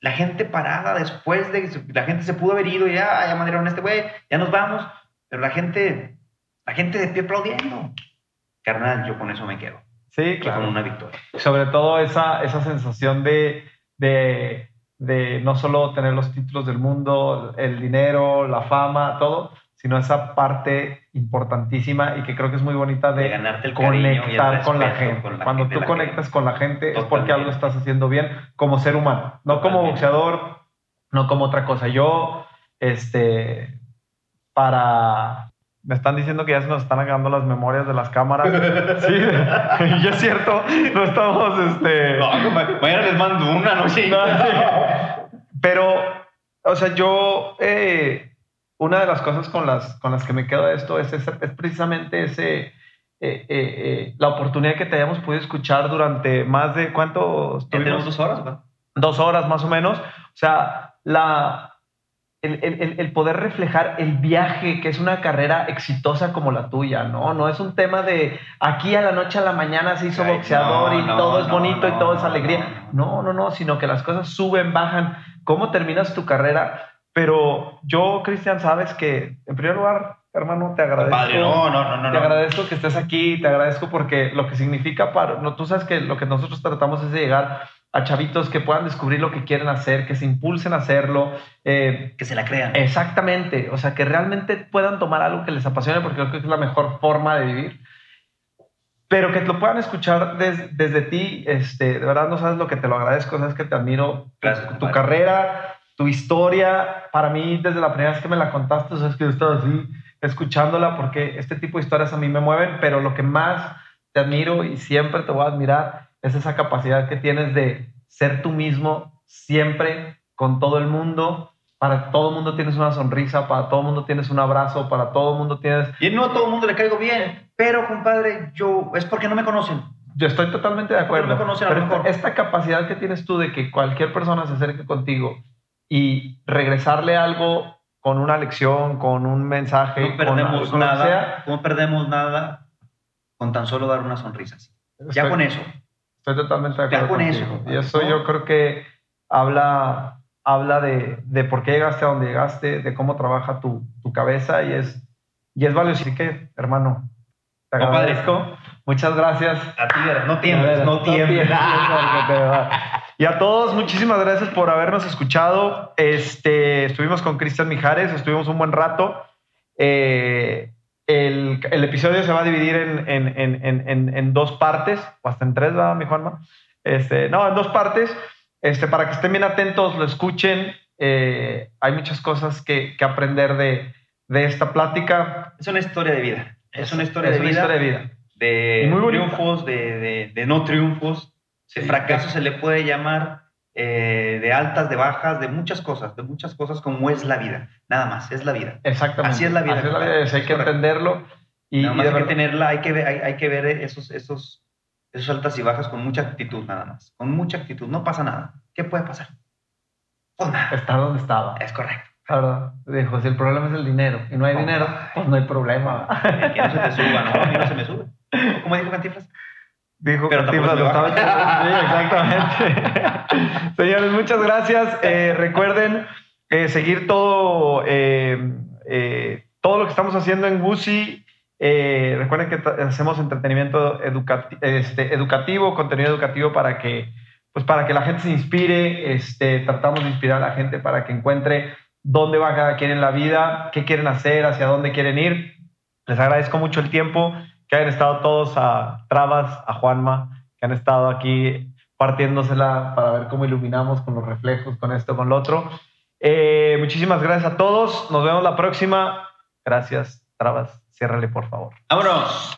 Speaker 2: La gente parada después de la gente se pudo haber ido y ya, ya mandaron a este güey, ya nos vamos, pero la gente, la gente de pie aplaudiendo. Carnal, yo con eso me quedo.
Speaker 1: Sí, claro.
Speaker 2: Con una victoria.
Speaker 1: sobre todo esa, esa sensación de, de, de no solo tener los títulos del mundo, el dinero, la fama, todo, sino esa parte importantísima y que creo que es muy bonita de,
Speaker 2: De ganarte el
Speaker 1: conectar con la gente.
Speaker 2: con la
Speaker 1: Cuando
Speaker 2: gente,
Speaker 1: tú
Speaker 2: la
Speaker 1: conectas
Speaker 2: gente.
Speaker 1: con la gente es porque algo estás haciendo bien como ser humano, no como boxeador, no como otra cosa. Yo, este, para... Me están diciendo que ya se nos están acabando las memorias de las cámaras. Sí, y es cierto, no estamos, este...
Speaker 2: mañana les mando una, no
Speaker 1: No, sí. Pero, o sea, yo, eh, una de las cosas con las, con las que me quedo de esto es, ese- es precisamente ese, eh, eh, eh, la oportunidad que te hayamos podido escuchar durante más de, ¿cuánto
Speaker 2: tenemos dos horas, güey.
Speaker 1: Dos horas más o menos. O sea, la, el, el- poder reflejar el viaje, que es una carrera exitosa como la tuya, ¿no? No es un tema de aquí a la noche a la mañana se hizo
Speaker 2: Ay,
Speaker 1: boxeador
Speaker 2: no,
Speaker 1: y
Speaker 2: no,
Speaker 1: todo es
Speaker 2: no,
Speaker 1: bonito y todo es alegría.
Speaker 2: no,
Speaker 1: No, no, no, sino que las cosas suben, bajan. ¿Cómo terminas tu carrera? Pero yo, Cristian, sabes que, en primer lugar, hermano, te agradezco.
Speaker 2: Padre, no, no, no.
Speaker 1: Te agradezco que estés aquí, te agradezco porque lo que significa para... No, tú sabes que lo que nosotros tratamos es de llegar a chavitos que puedan descubrir lo que quieren hacer, que se impulsen a hacerlo. eh,
Speaker 2: Que se la crean.
Speaker 1: exactamente, o sea, que realmente puedan tomar algo que les apasione porque creo que es la mejor forma de vivir. Pero que lo puedan escuchar des- desde ti, este, de verdad no sabes lo que te lo agradezco, sabes que te admiro.
Speaker 2: Gracias,
Speaker 1: tu, tu carrera, tu historia, para mí desde la primera vez que me la contaste, sabes que yo estaba así escuchándola porque este tipo de historias a mí me mueven, pero lo que más te admiro y siempre te voy a admirar es esa capacidad que tienes de ser tú mismo siempre con todo el mundo. Para todo el mundo tienes una sonrisa, para todo el mundo tienes un abrazo, para todo el mundo tienes...
Speaker 2: Y no a todo el mundo le caigo bien, pero compadre, yo es porque no me conocen.
Speaker 1: Yo estoy totalmente de acuerdo.
Speaker 2: me conocen,
Speaker 1: pero esta, capacidad que tienes tú de que cualquier persona se acerque contigo y regresarle algo con una lección, con un mensaje,
Speaker 2: No perdemos
Speaker 1: con
Speaker 2: nada,
Speaker 1: sea,
Speaker 2: no perdemos nada con tan solo dar unas sonrisas. Ya
Speaker 1: estoy-
Speaker 2: con eso.
Speaker 1: Estoy totalmente de
Speaker 2: Ya
Speaker 1: acuerdo
Speaker 2: con
Speaker 1: contigo.
Speaker 2: eso,
Speaker 1: Y eso
Speaker 2: ¿no?
Speaker 1: yo creo que habla, habla de, de por qué llegaste a donde llegaste, de cómo trabaja tu, tu cabeza y es, y es valioso. Así que, hermano, te agradezco. Muchas gracias.
Speaker 2: A ti, no tiembles, no
Speaker 1: va. Y a todos, muchísimas gracias por habernos escuchado. Este, estuvimos con Cristian Mijares, estuvimos un buen rato. Eh, el, el episodio se va a dividir en, en, en, en, dos partes, o hasta en tres, ¿verdad, mi Juanma? Este, no, en dos partes, este, para que estén bien atentos, lo escuchen. Eh, hay muchas cosas que, que aprender de, de esta plática.
Speaker 2: Es una historia de vida. Es una historia,
Speaker 1: Es
Speaker 2: de,
Speaker 1: una
Speaker 2: vida,
Speaker 1: historia de vida.
Speaker 2: de
Speaker 1: muy
Speaker 2: triunfos, de, de- no triunfos. De fracaso se le puede llamar, eh, de altas, de bajas, de muchas cosas, de muchas cosas como es la vida. Nada más, es la vida.
Speaker 1: Exactamente.
Speaker 2: Así es la vida,
Speaker 1: Así es la vida, hay que
Speaker 2: correcto.
Speaker 1: entenderlo. Y,
Speaker 2: nada más hay que
Speaker 1: verdad-
Speaker 2: tenerla, hay que ver, hay, hay que ver esos, esos, esos altas y bajas con mucha actitud nada más. Con mucha actitud. No pasa nada. ¿Qué puede pasar? Pues nada.
Speaker 1: estar donde estaba.
Speaker 2: Es correcto.
Speaker 1: La verdad. Dijo, si el problema es el dinero y no hay dinero, pues no hay problema.
Speaker 2: Que no se te suba, ¿no? A mí no se me sube. ¿Cómo dijo Cantinflas?
Speaker 1: Dijo
Speaker 2: Pero tampoco
Speaker 1: lo estaba Sí, exactamente. Señores, muchas gracias. Eh, recuerden eh, seguir todo, eh, eh, todo lo que estamos haciendo en Gucci. Eh, recuerden que hacemos entretenimiento educati- este, educativo, contenido educativo para que, pues para que la gente se inspire. Este, tratamos de inspirar a la gente para que encuentre dónde va cada quien en la vida, qué quieren hacer, hacia dónde quieren ir. Les agradezco mucho el tiempo que hayan estado todos a Trabas, a Juanma, que han estado aquí partiéndosela para ver cómo iluminamos con los reflejos, con esto, con lo otro. Eh, muchísimas gracias a todos. Nos vemos la próxima. Gracias, Trabas. Ciérrale, por favor.
Speaker 2: ¡Vámonos!